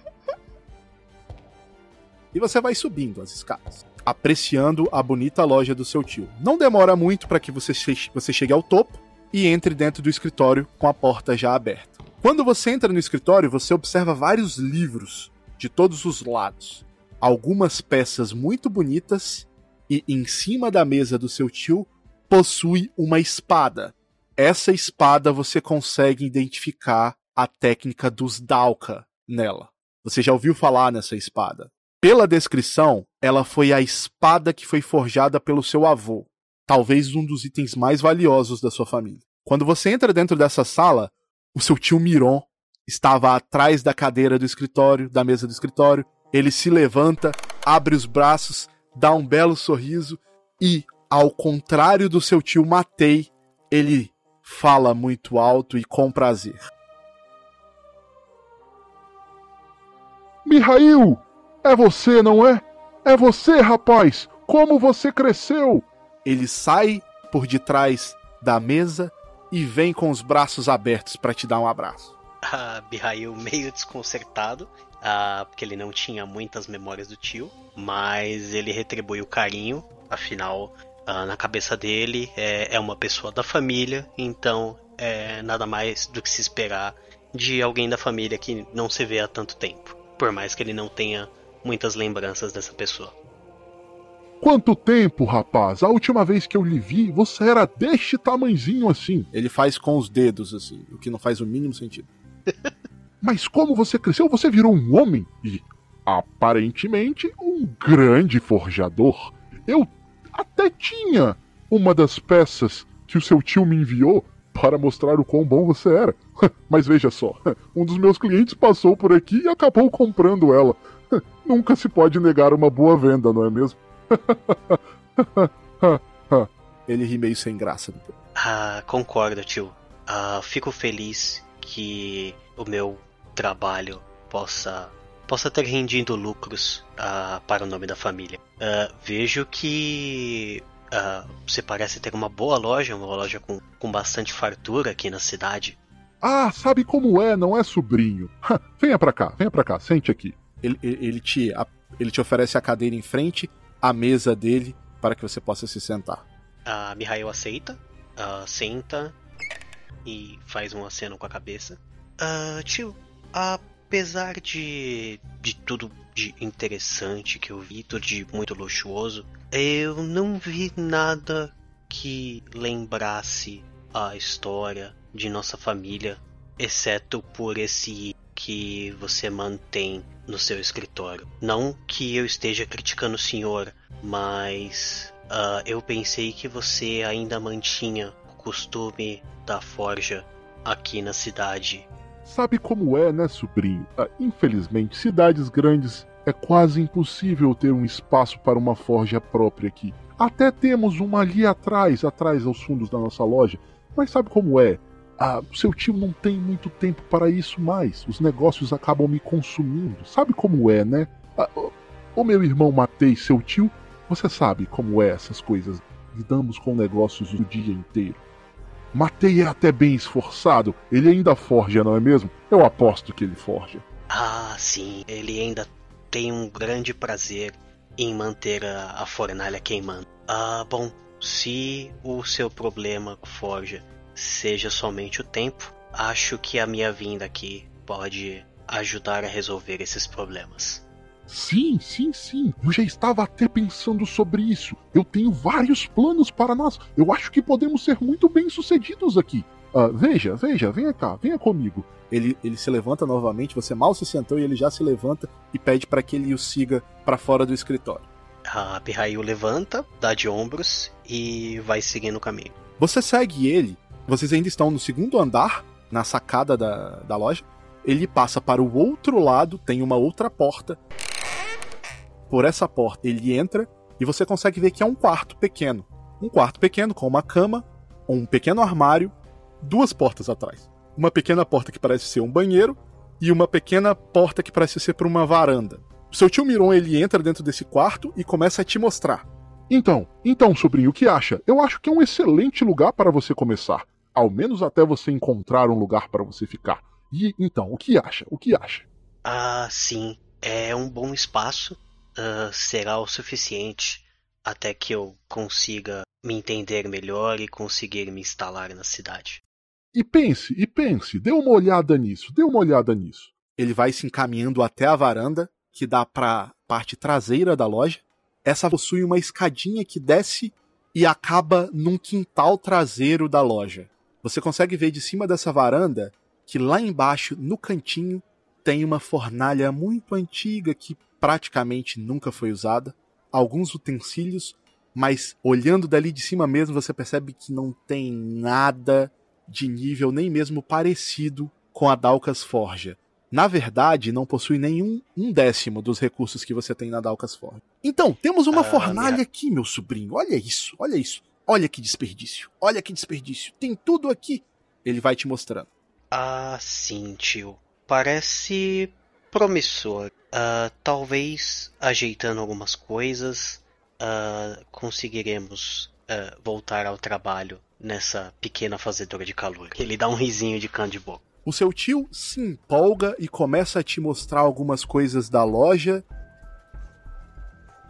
E você vai subindo as escadas, apreciando a bonita loja do seu tio. Não demora muito para que você, che você chegue ao topo e entre dentro do escritório com a porta já aberta. Quando você entra no escritório, você observa vários livros de todos os lados, algumas peças muito bonitas e em cima da mesa do seu tio possui uma espada. Essa espada você consegue identificar a técnica dos Dalka nela. Você já ouviu falar nessa espada? Pela descrição, ela foi a espada que foi forjada pelo seu avô, talvez um dos itens mais valiosos da sua família. Quando você entra dentro dessa sala, o seu tio Miron estava atrás da cadeira do escritório, da mesa do escritório. Ele se levanta, abre os braços, dá um belo sorriso e ao contrário do seu tio Matei, ele fala muito alto e com prazer. Mihail! É você, não é? É você, rapaz! Como você cresceu! Ele sai por detrás da mesa e vem com os braços abertos para te dar um abraço. A Mihail meio desconcertado, uh, porque ele não tinha muitas memórias do tio, mas ele retribui o carinho, afinal, uh, na cabeça dele é, é uma pessoa da família, então é nada mais do que se esperar de alguém da família que não se vê há tanto tempo, por mais que ele não tenha muitas lembranças dessa pessoa. Quanto tempo, rapaz? A última vez que eu lhe vi, você era deste tamanzinho assim. Ele faz com os dedos, assim, o que não faz o mínimo sentido. [laughs] Mas como você cresceu, você virou um homem e, aparentemente, um grande forjador. Eu até tinha uma das peças que o seu tio me enviou para mostrar o quão bom você era. [laughs] Mas veja só, [laughs] um dos meus clientes passou por aqui e acabou comprando ela. Nunca se pode negar uma boa venda, não é mesmo? [laughs] Ele ri meio sem graça. Ah, concordo, tio. Ah, fico feliz que o meu trabalho possa possa ter rendido lucros uh, para o nome da família. Uh, vejo que uh, você parece ter uma boa loja, uma loja com, com bastante fartura aqui na cidade. Ah, sabe como é, não é, sobrinho? [laughs] venha pra cá, venha pra cá, sente aqui. Ele, ele, te, ele te oferece a cadeira em frente à mesa dele para que você possa se sentar. A Mihail aceita, uh, senta e faz um aceno com a cabeça. Uh, tio, apesar de, de tudo de interessante que eu vi, tudo de muito luxuoso, eu não vi nada que lembrasse a história de nossa família, exceto por esse que você mantém no seu escritório. Não que eu esteja criticando o senhor, mas uh, eu pensei que você ainda mantinha o costume da forja aqui na cidade. Sabe como é, né, sobrinho? Uh, infelizmente, cidades grandes é quase impossível ter um espaço para uma forja própria aqui. Até temos uma ali atrás, atrás aos fundos da nossa loja, mas sabe como é? Ah, seu tio não tem muito tempo para isso mais. Os negócios acabam me consumindo. Sabe como é, né? Ah, o meu irmão matei seu tio. Você sabe como é essas coisas. Lidamos com negócios o dia inteiro. Matei é até bem esforçado. Ele ainda forja, não é mesmo? Eu aposto que ele forja. Ah, sim. Ele ainda tem um grande prazer em manter a, a fornalha queimando. Ah, bom. Se o seu problema forja seja somente o tempo, acho que a minha vinda aqui pode ajudar a resolver esses problemas. Sim, sim, sim. Eu já estava até pensando sobre isso. Eu tenho vários planos para nós. Eu acho que podemos ser muito bem sucedidos aqui. Uh, veja, veja, venha cá, venha comigo. Ele, ele se levanta novamente, você mal se sentou e ele já se levanta e pede para que ele o siga para fora do escritório. A Pirraio levanta, dá de ombros e vai seguindo o caminho. Você segue ele vocês ainda estão no segundo andar, na sacada da, da loja. Ele passa para o outro lado, tem uma outra porta. Por essa porta ele entra e você consegue ver que é um quarto pequeno. Um quarto pequeno com uma cama, um pequeno armário, duas portas atrás. Uma pequena porta que parece ser um banheiro e uma pequena porta que parece ser para uma varanda. Seu tio Miron ele entra dentro desse quarto e começa a te mostrar. Então, então, sobrinho, o que acha? Eu acho que é um excelente lugar para você começar ao menos até você encontrar um lugar para você ficar. E então, o que acha? O que acha? Ah, sim. É um bom espaço. Uh, será o suficiente até que eu consiga me entender melhor e conseguir me instalar na cidade. E pense, e pense, dê uma olhada nisso, dê uma olhada nisso. Ele vai se encaminhando até a varanda, que dá para parte traseira da loja. Essa possui uma escadinha que desce e acaba num quintal traseiro da loja. Você consegue ver de cima dessa varanda que lá embaixo, no cantinho, tem uma fornalha muito antiga que praticamente nunca foi usada, alguns utensílios, mas olhando dali de cima mesmo você percebe que não tem nada de nível nem mesmo parecido com a Dalcas Forja. na verdade, não possui nenhum um décimo dos recursos que você tem na Dalcas Forge. Então, temos uma Ah, fornalha minha- aqui, meu sobrinho. Olha isso, olha isso. Olha que desperdício. Olha que desperdício. Tem tudo aqui. Ele vai te mostrando. Ah, sim, tio. Parece promissor. Ah, talvez ajeitando algumas coisas, ah, conseguiremos ah, voltar ao trabalho nessa pequena fazedora de calor. Ele dá um risinho de canto de boca. O seu tio se empolga e começa a te mostrar algumas coisas da loja.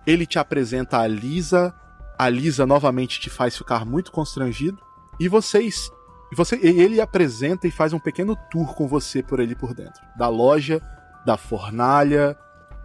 Ele te apresenta a Lisa. A Lisa novamente te faz ficar muito constrangido. E vocês. Você, ele apresenta e faz um pequeno tour com você por ali por dentro. Da loja, da fornalha,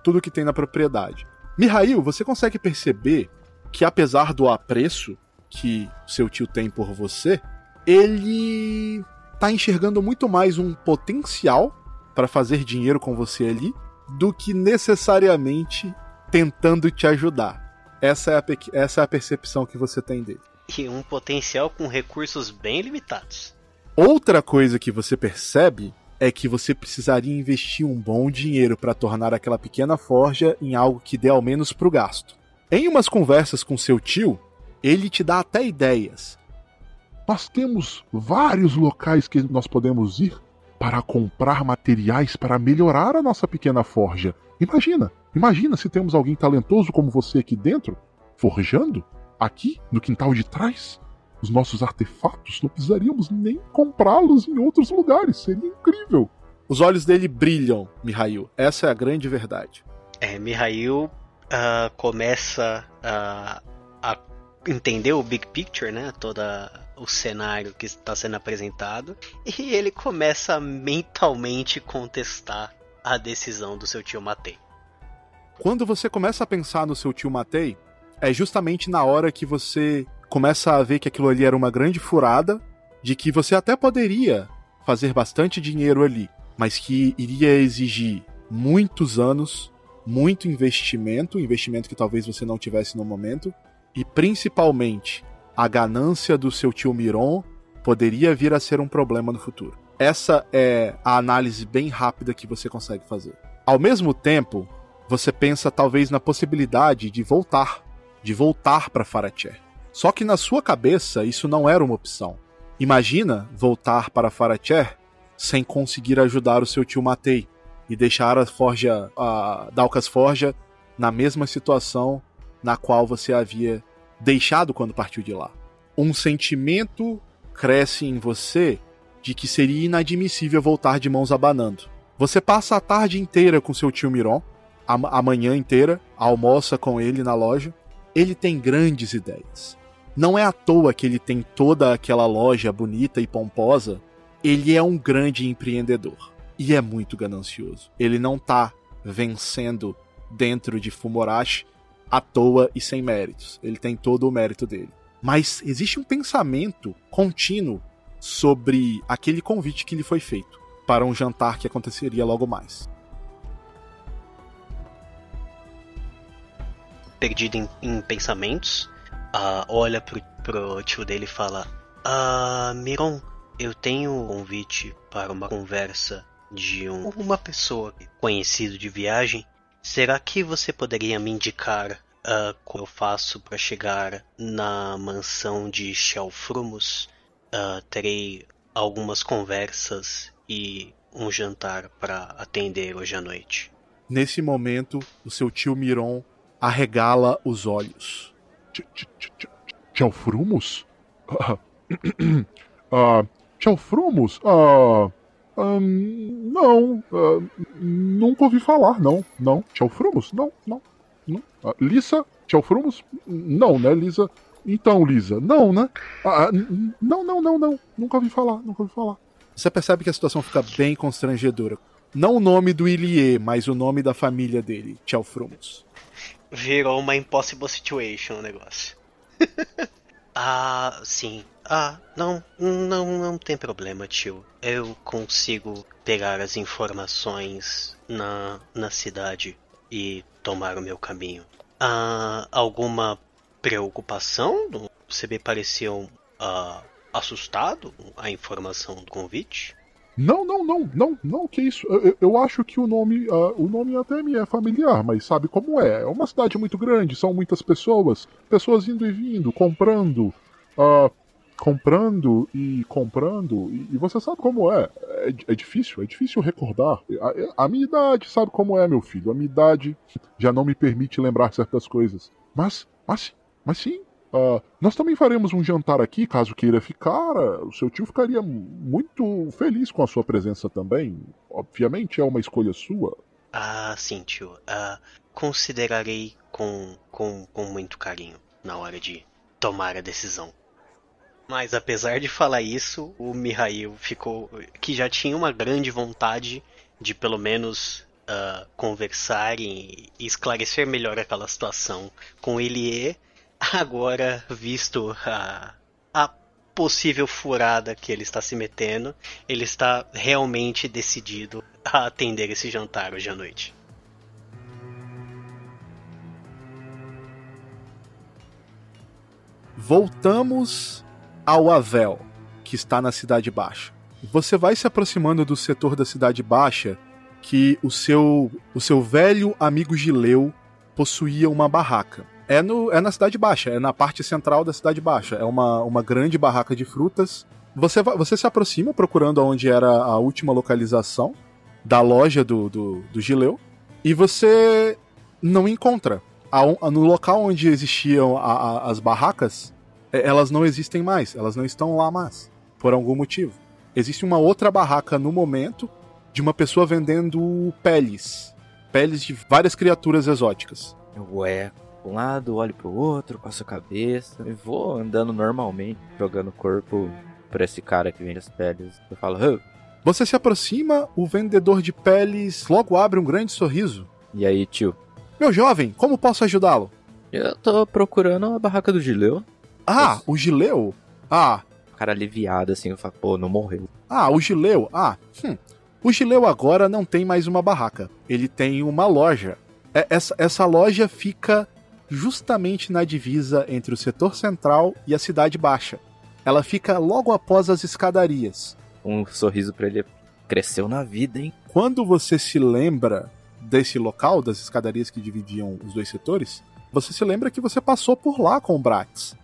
tudo que tem na propriedade. Mihail, você consegue perceber que apesar do apreço que seu tio tem por você, ele tá enxergando muito mais um potencial para fazer dinheiro com você ali do que necessariamente tentando te ajudar. Essa é, a, essa é a percepção que você tem dele. E um potencial com recursos bem limitados. Outra coisa que você percebe é que você precisaria investir um bom dinheiro para tornar aquela pequena forja em algo que dê ao menos pro gasto. Em umas conversas com seu tio, ele te dá até ideias. Nós temos vários locais que nós podemos ir para comprar materiais para melhorar a nossa pequena forja. Imagina, imagina se temos alguém talentoso como você aqui dentro, forjando, aqui no quintal de trás. Os nossos artefatos não precisaríamos nem comprá-los em outros lugares. Seria incrível. Os olhos dele brilham, Mihail. Essa é a grande verdade. É, Mihail ah, começa a, a entender o big picture, né? Todo o cenário que está sendo apresentado. E ele começa a mentalmente contestar a decisão do seu tio Matei. Quando você começa a pensar no seu tio Matei, é justamente na hora que você começa a ver que aquilo ali era uma grande furada, de que você até poderia fazer bastante dinheiro ali, mas que iria exigir muitos anos, muito investimento, investimento que talvez você não tivesse no momento, e principalmente a ganância do seu tio Miron poderia vir a ser um problema no futuro. Essa é a análise bem rápida que você consegue fazer. Ao mesmo tempo, você pensa talvez na possibilidade de voltar, de voltar para Faracher. Só que na sua cabeça isso não era uma opção. Imagina voltar para Faracher sem conseguir ajudar o seu tio Matei e deixar a Forja, a Dalcas Forja na mesma situação na qual você havia deixado quando partiu de lá. Um sentimento cresce em você de que seria inadmissível voltar de mãos abanando. Você passa a tarde inteira com seu tio Miron, a, a manhã inteira, almoça com ele na loja. Ele tem grandes ideias. Não é à toa que ele tem toda aquela loja bonita e pomposa. Ele é um grande empreendedor e é muito ganancioso. Ele não tá vencendo dentro de Fumorashi à toa e sem méritos. Ele tem todo o mérito dele. Mas existe um pensamento contínuo sobre aquele convite que lhe foi feito para um jantar que aconteceria logo mais. Perdido em, em pensamentos, ah, olha pro, pro tio dele e fala: Ah, Miron, eu tenho um convite para uma conversa de um- uma pessoa conhecido de viagem. Será que você poderia me indicar ah, como eu faço para chegar na mansão de Shelfrumus? Ah, terei algumas conversas e um jantar para atender hoje à noite. Nesse momento, o seu tio Miron arregala os olhos. Tch- tch- tch- tch- Tchelfrumos? Ah, [clears throat] ah, Tchelfrumos? Ah, ahn, não, ah, nunca ouvi falar, não, não. Tchelfrumos? Não, não, não. Ah, Lisa? Tchelfrumos? Não, né, Lisa? Então, Lisa, não, né? Ah, ah, não, não, não, não. Nunca ouvi falar, nunca ouvi falar. Você percebe que a situação fica bem constrangedora. Não o nome do Ilie, mas o nome da família dele, Tchelfrumos. Virou uma impossible situation o negócio. [laughs] ah, sim. Ah, não, não, não tem problema, tio. Eu consigo pegar as informações na, na cidade e tomar o meu caminho. Ah, alguma preocupação? Você me pareceu ah, assustado a informação do convite? Não, não, não, não, não, que isso. Eu, eu acho que o nome, uh, o nome até me é familiar, mas sabe como é? É uma cidade muito grande, são muitas pessoas, pessoas indo e vindo, comprando, uh, comprando e comprando, e, e, você sabe como é. é. é. difícil, é difícil recordar. A, a, minha idade sabe como é, meu filho. A minha idade já não me permite lembrar certas coisas. Mas, mas, mas sim. Uh, nós também faremos um jantar aqui, caso queira ficar. O seu tio ficaria muito feliz com a sua presença também. Obviamente é uma escolha sua. Ah, sim, tio. Uh, considerarei com, com, com muito carinho na hora de tomar a decisão. Mas apesar de falar isso, o Mihail ficou. que já tinha uma grande vontade de pelo menos uh, conversar e, e, esclarecer melhor aquela situação com Elie, agora visto a, a possível furada que ele está se metendo, ele está realmente decidido a atender esse jantar hoje à noite. Voltamos ao Avel, que está na Cidade Baixa. Você vai se aproximando do setor da Cidade Baixa que o seu, o seu velho amigo Gileu possuía uma barraca. É, no, é na Cidade Baixa, é na parte central da Cidade Baixa. É uma, uma grande barraca de frutas. Você, você se aproxima procurando onde era a última localização da loja do, do, do Gileu e você não encontra. No local onde existiam a, a, as barracas, é, elas não existem mais, elas não estão lá mais, por algum motivo. Existe uma outra barraca no momento de uma pessoa vendendo peles. Peles de várias criaturas exóticas. Ué, um lado, olho pro outro, passo a cabeça e vou andando normalmente, jogando o corpo pra esse cara que vende as peles. Eu falo, oh. Você se aproxima, o vendedor de peles logo abre um grande sorriso. E aí, tio? Meu jovem, como posso ajudá-lo? Eu tô procurando a barraca do Gileu. Ah, o Gileu? Ah. O cara aliviado assim, eu falo, pô, não morreu. Ah, o Gileu? Ah, hum. O Gileu agora não tem mais uma barraca. Ele tem uma loja. É, essa, essa loja fica justamente na divisa entre o setor central e a cidade baixa. Ela fica logo após as escadarias. Um sorriso para ele. Cresceu na vida, hein? Quando você se lembra desse local, das escadarias que dividiam os dois setores, você se lembra que você passou por lá com o Brax.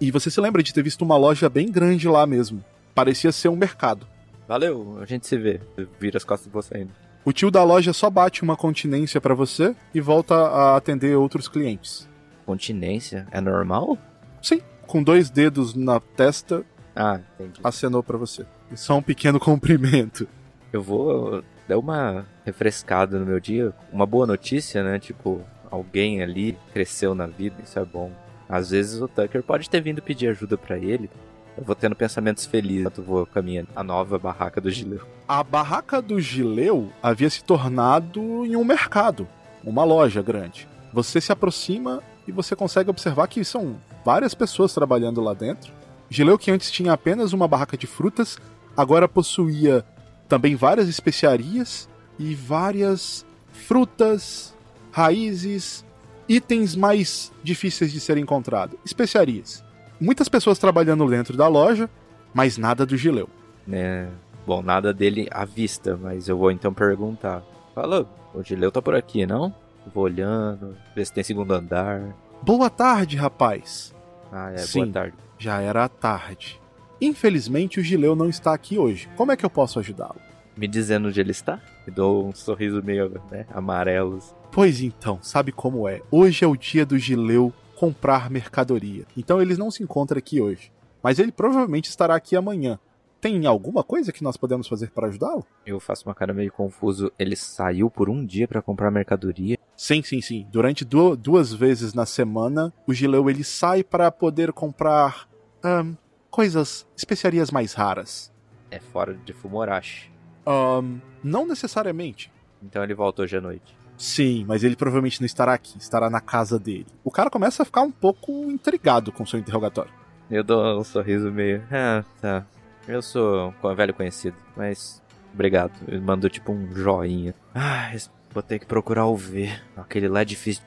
E você se lembra de ter visto uma loja bem grande lá mesmo. Parecia ser um mercado. Valeu, a gente se vê. Vira as costas de você ainda. O tio da loja só bate uma continência para você e volta a atender outros clientes. Continência? É normal? Sim, com dois dedos na testa. Ah, entendi. Acenou para você. Só um pequeno [laughs] cumprimento. Eu vou dar uma refrescada no meu dia. Uma boa notícia, né? Tipo, alguém ali cresceu na vida, isso é bom. Às vezes o Tucker pode ter vindo pedir ajuda para ele. Eu vou tendo pensamentos felizes enquanto vou caminhando a nova barraca do Gileu. A barraca do Gileu havia se tornado em um mercado, uma loja grande. Você se aproxima e você consegue observar que são várias pessoas trabalhando lá dentro. Gileu, que antes tinha apenas uma barraca de frutas, agora possuía também várias especiarias e várias frutas, raízes, itens mais difíceis de serem encontrados, especiarias. Muitas pessoas trabalhando dentro da loja, mas nada do Gileu. É, bom, nada dele à vista, mas eu vou então perguntar. Fala, o Gileu tá por aqui, não? Vou olhando, ver se tem segundo andar. Boa tarde, rapaz. Ah, é, Sim, boa tarde. Já era tarde. Infelizmente o Gileu não está aqui hoje. Como é que eu posso ajudá-lo? Me dizendo onde ele está? Me dou um sorriso meio né, amarelo. Pois então, sabe como é? Hoje é o dia do Gileu comprar mercadoria. Então ele não se encontra aqui hoje. Mas ele provavelmente estará aqui amanhã. Tem alguma coisa que nós podemos fazer para ajudá-lo? Eu faço uma cara meio confuso. Ele saiu por um dia para comprar mercadoria? Sim, sim, sim. Durante du duas vezes na semana, o Gileu ele sai para poder comprar um, coisas, especiarias mais raras. É fora de Fumorashi. Um, não necessariamente. Então ele volta hoje à noite. Sim, mas ele provavelmente não estará aqui, estará na casa dele. O cara começa a ficar um pouco intrigado com seu interrogatório. Eu dou um sorriso meio. Ah, tá. Eu sou um velho conhecido, mas. Obrigado. Ele mandou tipo um joinha. Ah, vou ter que procurar o V. Aquele lá é difícil.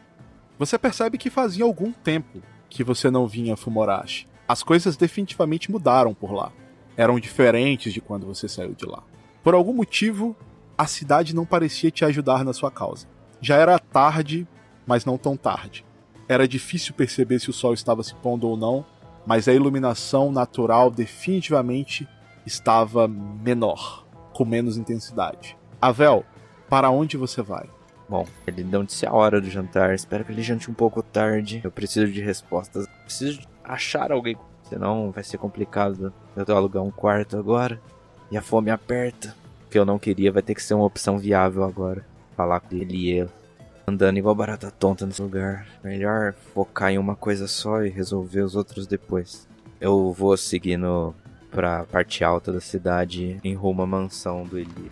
Você percebe que fazia algum tempo que você não vinha a Fumorashi. As coisas definitivamente mudaram por lá. eram diferentes de quando você saiu de lá. Por algum motivo, a cidade não parecia te ajudar na sua causa. Já era tarde, mas não tão tarde. Era difícil perceber se o sol estava se pondo ou não, mas a iluminação natural definitivamente estava menor, com menos intensidade. Avel, para onde você vai? Bom, ele não disse a hora do jantar. Espero que ele jante um pouco tarde. Eu preciso de respostas. Preciso achar alguém. Senão vai ser complicado. Eu tô alugar um quarto agora. E a fome aperta. O que eu não queria vai ter que ser uma opção viável agora. Falar com ele ele. Andando igual barata tonta nesse lugar. Melhor focar em uma coisa só e resolver os outros depois. Eu vou seguindo pra parte alta da cidade em rumo à mansão do Eli.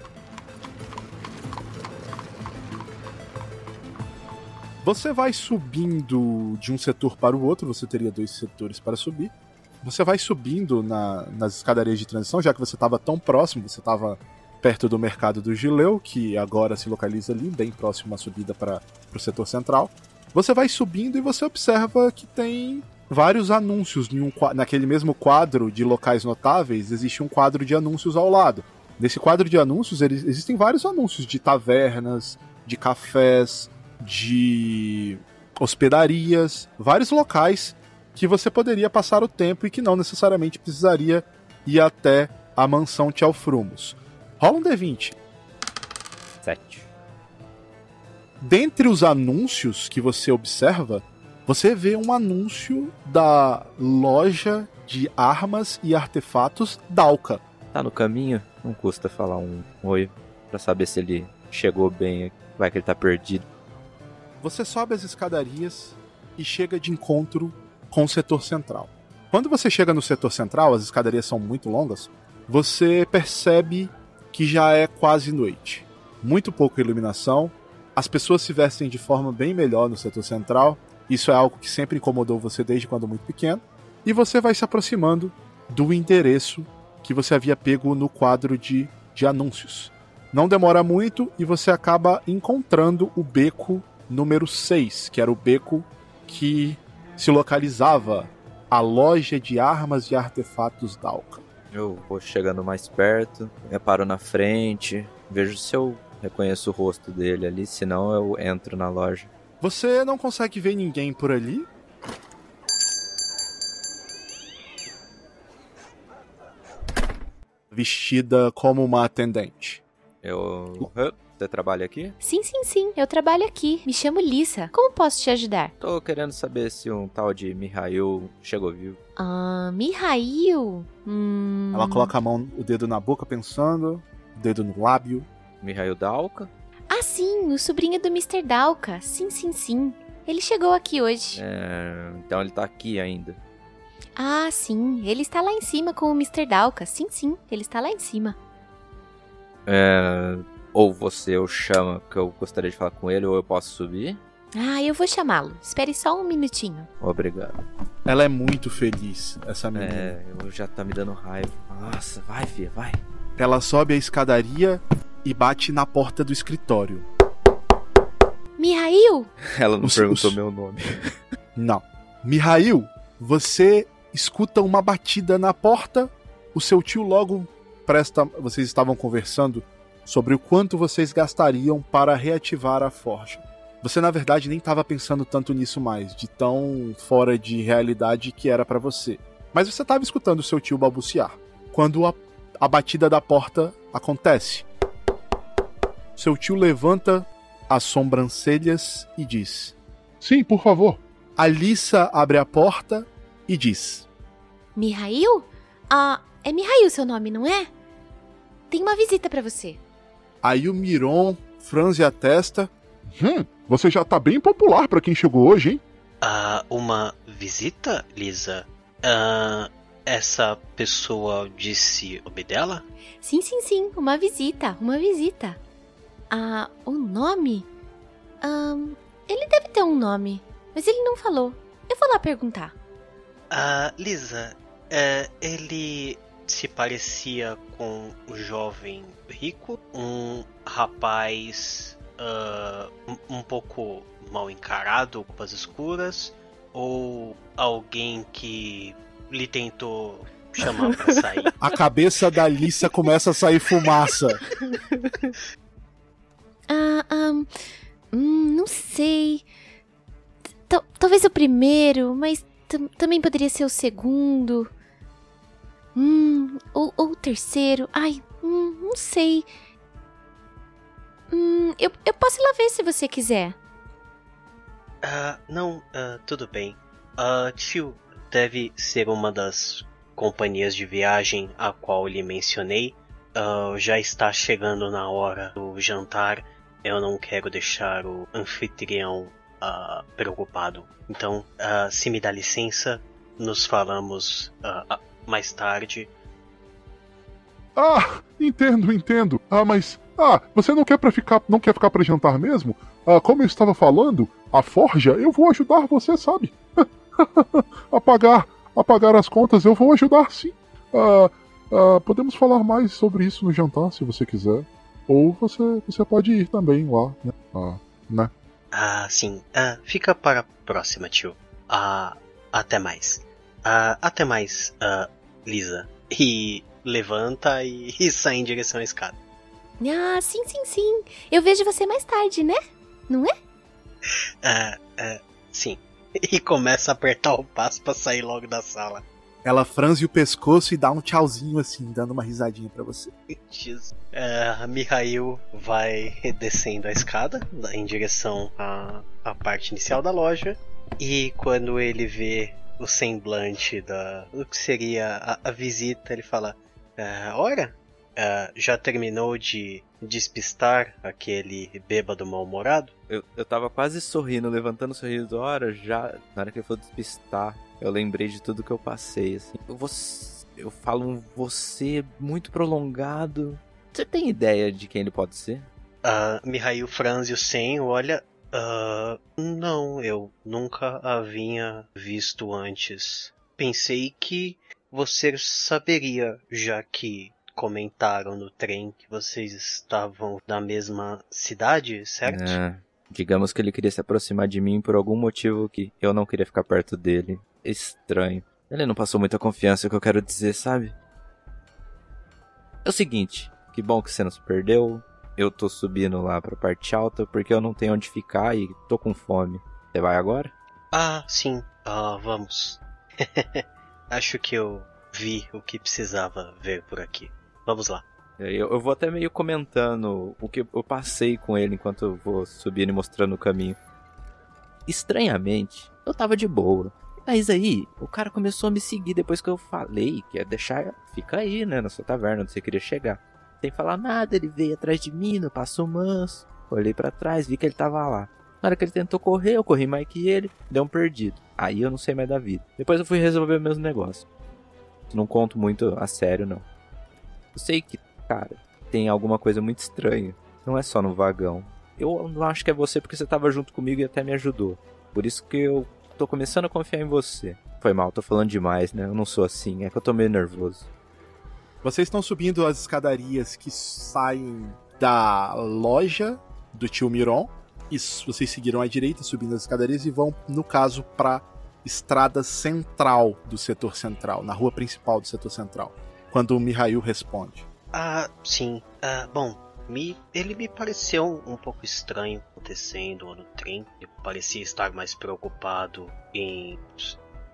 Você vai subindo de um setor para o outro, você teria dois setores para subir. Você vai subindo na, nas escadarias de transição, já que você estava tão próximo, você estava perto do mercado do Gileu, que agora se localiza ali, bem próximo à subida para o setor central. Você vai subindo e você observa que tem vários anúncios um, naquele mesmo quadro de locais notáveis, existe um quadro de anúncios ao lado. Nesse quadro de anúncios eles, existem vários anúncios de tavernas, de cafés, de hospedarias, vários locais que você poderia passar o tempo e que não necessariamente precisaria ir até a mansão Tchelfrumos. Rola um D20. 7. Dentre os anúncios que você observa, você vê um anúncio da loja de armas e artefatos Dalka. Tá no caminho? Não custa falar um oi para saber se ele chegou bem. Vai que ele tá perdido. Você sobe as escadarias e chega de encontro com o setor central. Quando você chega no setor central, as escadarias são muito longas, você percebe que já é quase noite. Muito pouca iluminação, as pessoas se vestem de forma bem melhor no setor central, isso é algo que sempre incomodou você desde quando muito pequeno, e você vai se aproximando do endereço que você havia pego no quadro de, de anúncios. Não demora muito e você acaba encontrando o beco número 6, que era o beco que se localizava a loja de armas e artefatos Dalka. Eu vou chegando mais perto, reparo na frente, vejo se eu reconheço o rosto dele ali, senão eu entro na loja. Você não consegue ver ninguém por ali? Vestida como uma atendente. Eu. Você trabalha aqui? Sim, sim, sim. Eu trabalho aqui. Me chamo Lisa. Como posso te ajudar? Tô querendo saber se um tal de Mihail chegou vivo. Ah, Mihail? Hum... Ela coloca a mão, o dedo na boca, pensando, o dedo no lábio. Mihail Dalka? Ah, sim, o sobrinho do Mr. Dalka. Sim, sim, sim. Ele chegou aqui hoje. É, então ele tá aqui ainda. Ah, sim. Ele está lá em cima com o Mr. Dalka. Sim, sim. Ele está lá em cima. É, ou você o chama que eu gostaria de falar com ele, ou eu posso subir? Ah, eu vou chamá-lo. Espere só um minutinho. Obrigado. Ela é muito feliz, essa menina. É, eu já tá me dando raiva. Nossa, vai, filha, vai. Ela sobe a escadaria e bate na porta do escritório. Mihail? Ela não Os- [laughs] perguntou os- meu nome. [laughs] Não. Mihail, você escuta uma batida na porta. O seu tio logo presta. Vocês estavam conversando sobre o quanto vocês gastariam para reativar a forja. Você na verdade nem estava pensando tanto nisso mais, de tão fora de realidade que era para você. Mas você estava escutando o seu tio balbuciar. Quando a, a batida da porta acontece, seu tio levanta as sobrancelhas e diz: Sim, por favor. Alissa abre a porta e diz: Mihail? Ah, é Mihail seu nome, não é? Tem uma visita pra você. Aí o Miron franze a testa. Hum, você já tá bem popular pra quem chegou hoje, hein? Ah, uma visita, Lisa? Ah, essa pessoa disse o nome dela? Sim, sim, sim. Uma visita. Uma visita. Ah, o nome? Ahn, ele deve ter um nome. Mas ele não falou. Eu vou lá perguntar. Ah, Lisa, é, ele se parecia com o jovem rico, um rapaz ah, um, um pouco mal encarado, roupas escuras, ou alguém que lhe tentou chamar pra sair. [laughs] A cabeça da Alissa começa a sair fumaça. Ah, ah, hum, não sei. Tal- talvez o primeiro, mas tam- também poderia ser o segundo. Hum, ou, ou o terceiro. Ai, hum, não sei. Hum, eu, eu posso ir lá ver se você quiser. Ah, não, ah, tudo bem. Ah, tio, deve ser uma das companhias de viagem a qual lhe mencionei. Ah, já está chegando na hora do jantar. Eu não quero deixar o anfitrião preocupado. Então, se me dá licença, nos falamos mais tarde. Ah, entendo, entendo. Ah, mas. Ah, você não quer para ficar. não quer ficar para jantar mesmo? Ah, como eu estava falando, a forja, eu vou ajudar você, sabe? [laughs] a pagar, a pagar as contas, eu vou ajudar sim. Ah, ah, podemos falar mais sobre isso no jantar, se você quiser. Ou você, você pode ir também lá, né? Ah, né? Ah, sim. Ah, fica para a próxima, tio. Ah, até mais. Ah, até mais, ah, Lisa. E levanta e, e sai em direção à escada. Ah, sim, sim, sim. Eu vejo você mais tarde, né? Não é? Ah, ah, sim. E começa a apertar o passo pra sair logo da sala. Ela franze o pescoço e dá um tchauzinho assim, dando uma risadinha pra você. Jesus. Ah, Mihail vai descendo a escada em direção à, à parte inicial da loja. E quando ele vê o semblante da do que seria a, a visita, ele fala: ah, Ora, ah, já terminou de despistar aquele bêbado mal-humorado? Eu, eu tava quase sorrindo, levantando o sorriso. Hora, já. Na hora que ele falou despistar, eu lembrei de tudo que eu passei, assim. Eu, você, eu falo um você muito prolongado. Você tem ideia de quem ele pode ser? Uh, Mihail franze o senho, olha. Ah, não, eu nunca a visto antes. Pensei que você saberia, já que comentaram no trem que vocês estavam na mesma cidade, certo? É, digamos que ele queria se aproximar de mim por algum motivo que eu não queria ficar perto dele. Estranho. Ele não passou muita confiança, é o que eu quero dizer, sabe? É o seguinte, que bom que você não se perdeu. Eu tô subindo lá pra parte alta porque eu não tenho onde ficar e tô com fome. Você vai agora? Ah, sim. Ah, vamos. [laughs] Acho que eu vi o que precisava ver por aqui. Vamos lá. É, Eu, eu vou até meio comentando o que eu passei com ele enquanto eu vou subindo e mostrando o caminho. Estranhamente, eu tava de boa. Mas aí, o cara começou a me seguir depois que eu falei que ia deixar. Fica aí, né, na sua taverna onde você queria chegar. Sem falar nada, ele veio atrás de mim no passo manso. Olhei pra trás, vi que ele tava lá. Na hora que ele tentou correr, eu corri mais que ele, deu um perdido. Aí eu não sei mais da vida. Depois eu fui resolver meus negócios. Não conto muito a sério, não. Eu sei que, cara, tem alguma coisa muito estranha. Não é só no vagão. Eu não acho que é você porque você tava junto comigo e até me ajudou. Por isso que eu tô começando a confiar em você. Foi mal, tô falando demais, né? Eu não sou assim, é que eu tô meio nervoso. Vocês estão subindo as escadarias que saem da loja do tio Miron. E vocês seguiram à direita, subindo as escadarias e vão, no caso, pra estrada central do setor central, na rua principal do setor central. Quando o Mihail responde. Ah, sim. Ah, bom, me, ele me pareceu um pouco estranho acontecendo no trem. Ele parecia estar mais preocupado em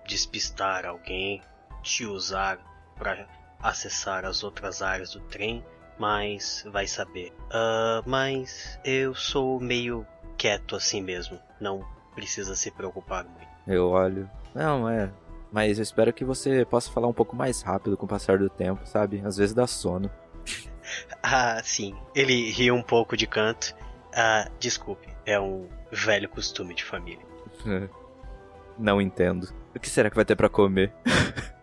despistar alguém, te usar para acessar as outras áreas do trem, mas vai saber. Ah, mas eu sou meio quieto assim mesmo. Não precisa se preocupar muito. Eu olho. Não, é. Mas eu espero que você possa falar um pouco mais rápido com o passar do tempo, sabe? Às vezes dá sono. [laughs] Ah, sim. Ele riu um pouco de canto. Ah, desculpe, é um velho costume de família. [laughs] Não entendo. O que será que vai ter pra comer? [laughs]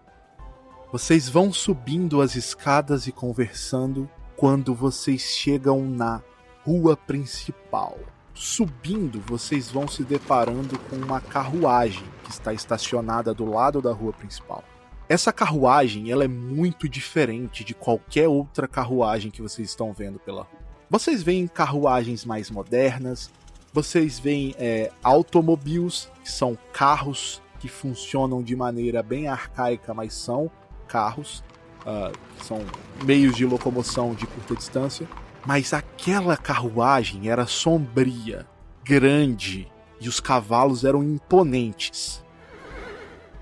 Vocês vão subindo as escadas e conversando quando vocês chegam na rua principal. Subindo, vocês vão se deparando com uma carruagem que está estacionada do lado da rua principal. Essa carruagem ela é muito diferente de qualquer outra carruagem que vocês estão vendo pela rua. Vocês veem carruagens mais modernas, vocês veem é, automobiles, que são carros que funcionam de maneira bem arcaica, mas são carros, ah, são meios de locomoção de curta distância, mas aquela carruagem era sombria, grande e os cavalos eram imponentes.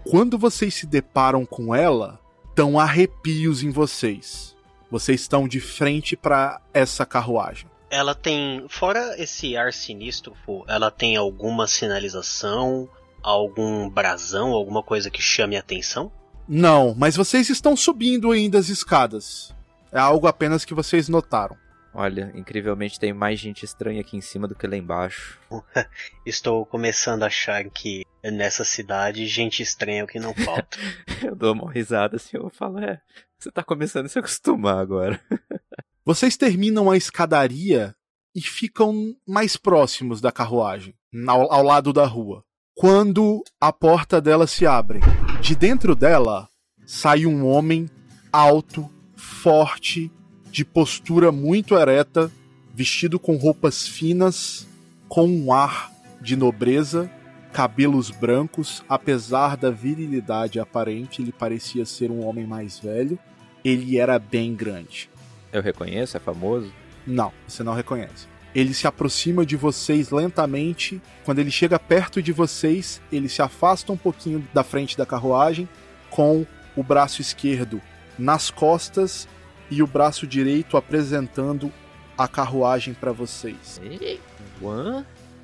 Quando vocês se deparam com ela, dão arrepios em vocês. Vocês estão de frente para essa carruagem. Ela tem, fora esse ar sinistro, ela tem alguma sinalização, algum brasão, alguma coisa que chame a atenção? Não, mas vocês estão subindo ainda as escadas. É algo apenas que vocês notaram. Olha, incrivelmente tem mais gente estranha aqui em cima do que lá embaixo. [laughs] Estou começando a achar que nessa cidade gente estranha é o que não falta. [laughs] eu dou uma risada assim, eu falo, é, você tá começando a se acostumar agora. [laughs] Vocês terminam a escadaria e ficam mais próximos da carruagem, ao, ao lado da rua. Quando a porta dela se abre, de dentro dela sai um homem alto, forte, de postura muito ereta, vestido com roupas finas, com um ar de nobreza, cabelos brancos, apesar da virilidade aparente, ele parecia ser um homem mais velho. Ele era bem grande. Eu reconheço? É famoso? Não, você não reconhece. Ele se aproxima de vocês lentamente. Quando ele chega perto de vocês, ele se afasta um pouquinho da frente da carruagem, com o braço esquerdo nas costas e o braço direito apresentando a carruagem para vocês.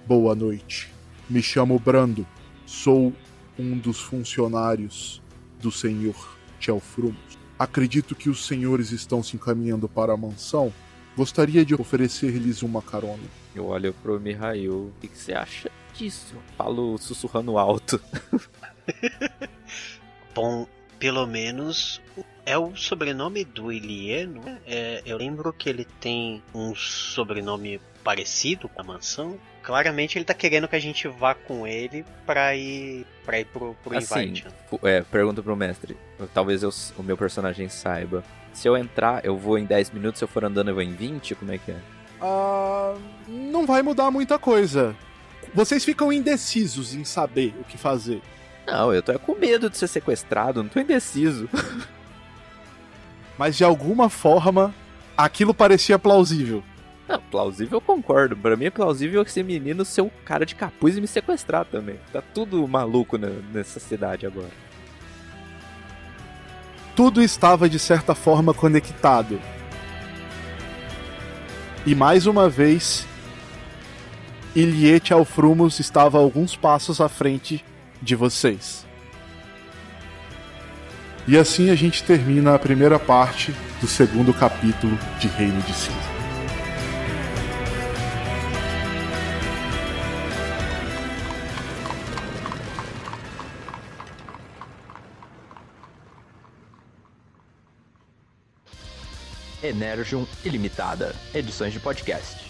Boa noite. Me chamo Brando. Sou um dos funcionários do senhor Tchelfrumos. Acredito que os senhores estão se encaminhando para a mansão. Gostaria de oferecer-lhes uma carona. Eu olho pro Mihail. O que, que você acha disso? Falo sussurrando alto. [laughs] Bom, pelo menos é o sobrenome do Ilie, não é? Eu lembro que ele tem um sobrenome parecido com a mansão. Claramente ele tá querendo que a gente vá com ele pra ir, pra ir pro, pro Assim, invite. é, pergunta pro mestre. Talvez eu- o meu personagem saiba. Se eu entrar, eu vou em 10 minutos. Se eu for andando, eu vou em 20? Como é que é? Ah, não vai mudar muita coisa. Vocês ficam indecisos em saber o que fazer. Não, eu tô é com medo de ser sequestrado. Não tô indeciso. [laughs] Mas de alguma forma, aquilo parecia plausível. Não, plausível eu concordo. Pra mim é plausível esse menino ser um cara de capuz e me sequestrar também. Tá tudo maluco ne- nessa cidade agora. Tudo estava de certa forma conectado. E mais uma vez, Iliete Alfrumos estava alguns passos à frente de vocês. E assim a gente termina a primeira parte do segundo capítulo de Reino de Cinza. Energium Ilimitada, edições de podcast.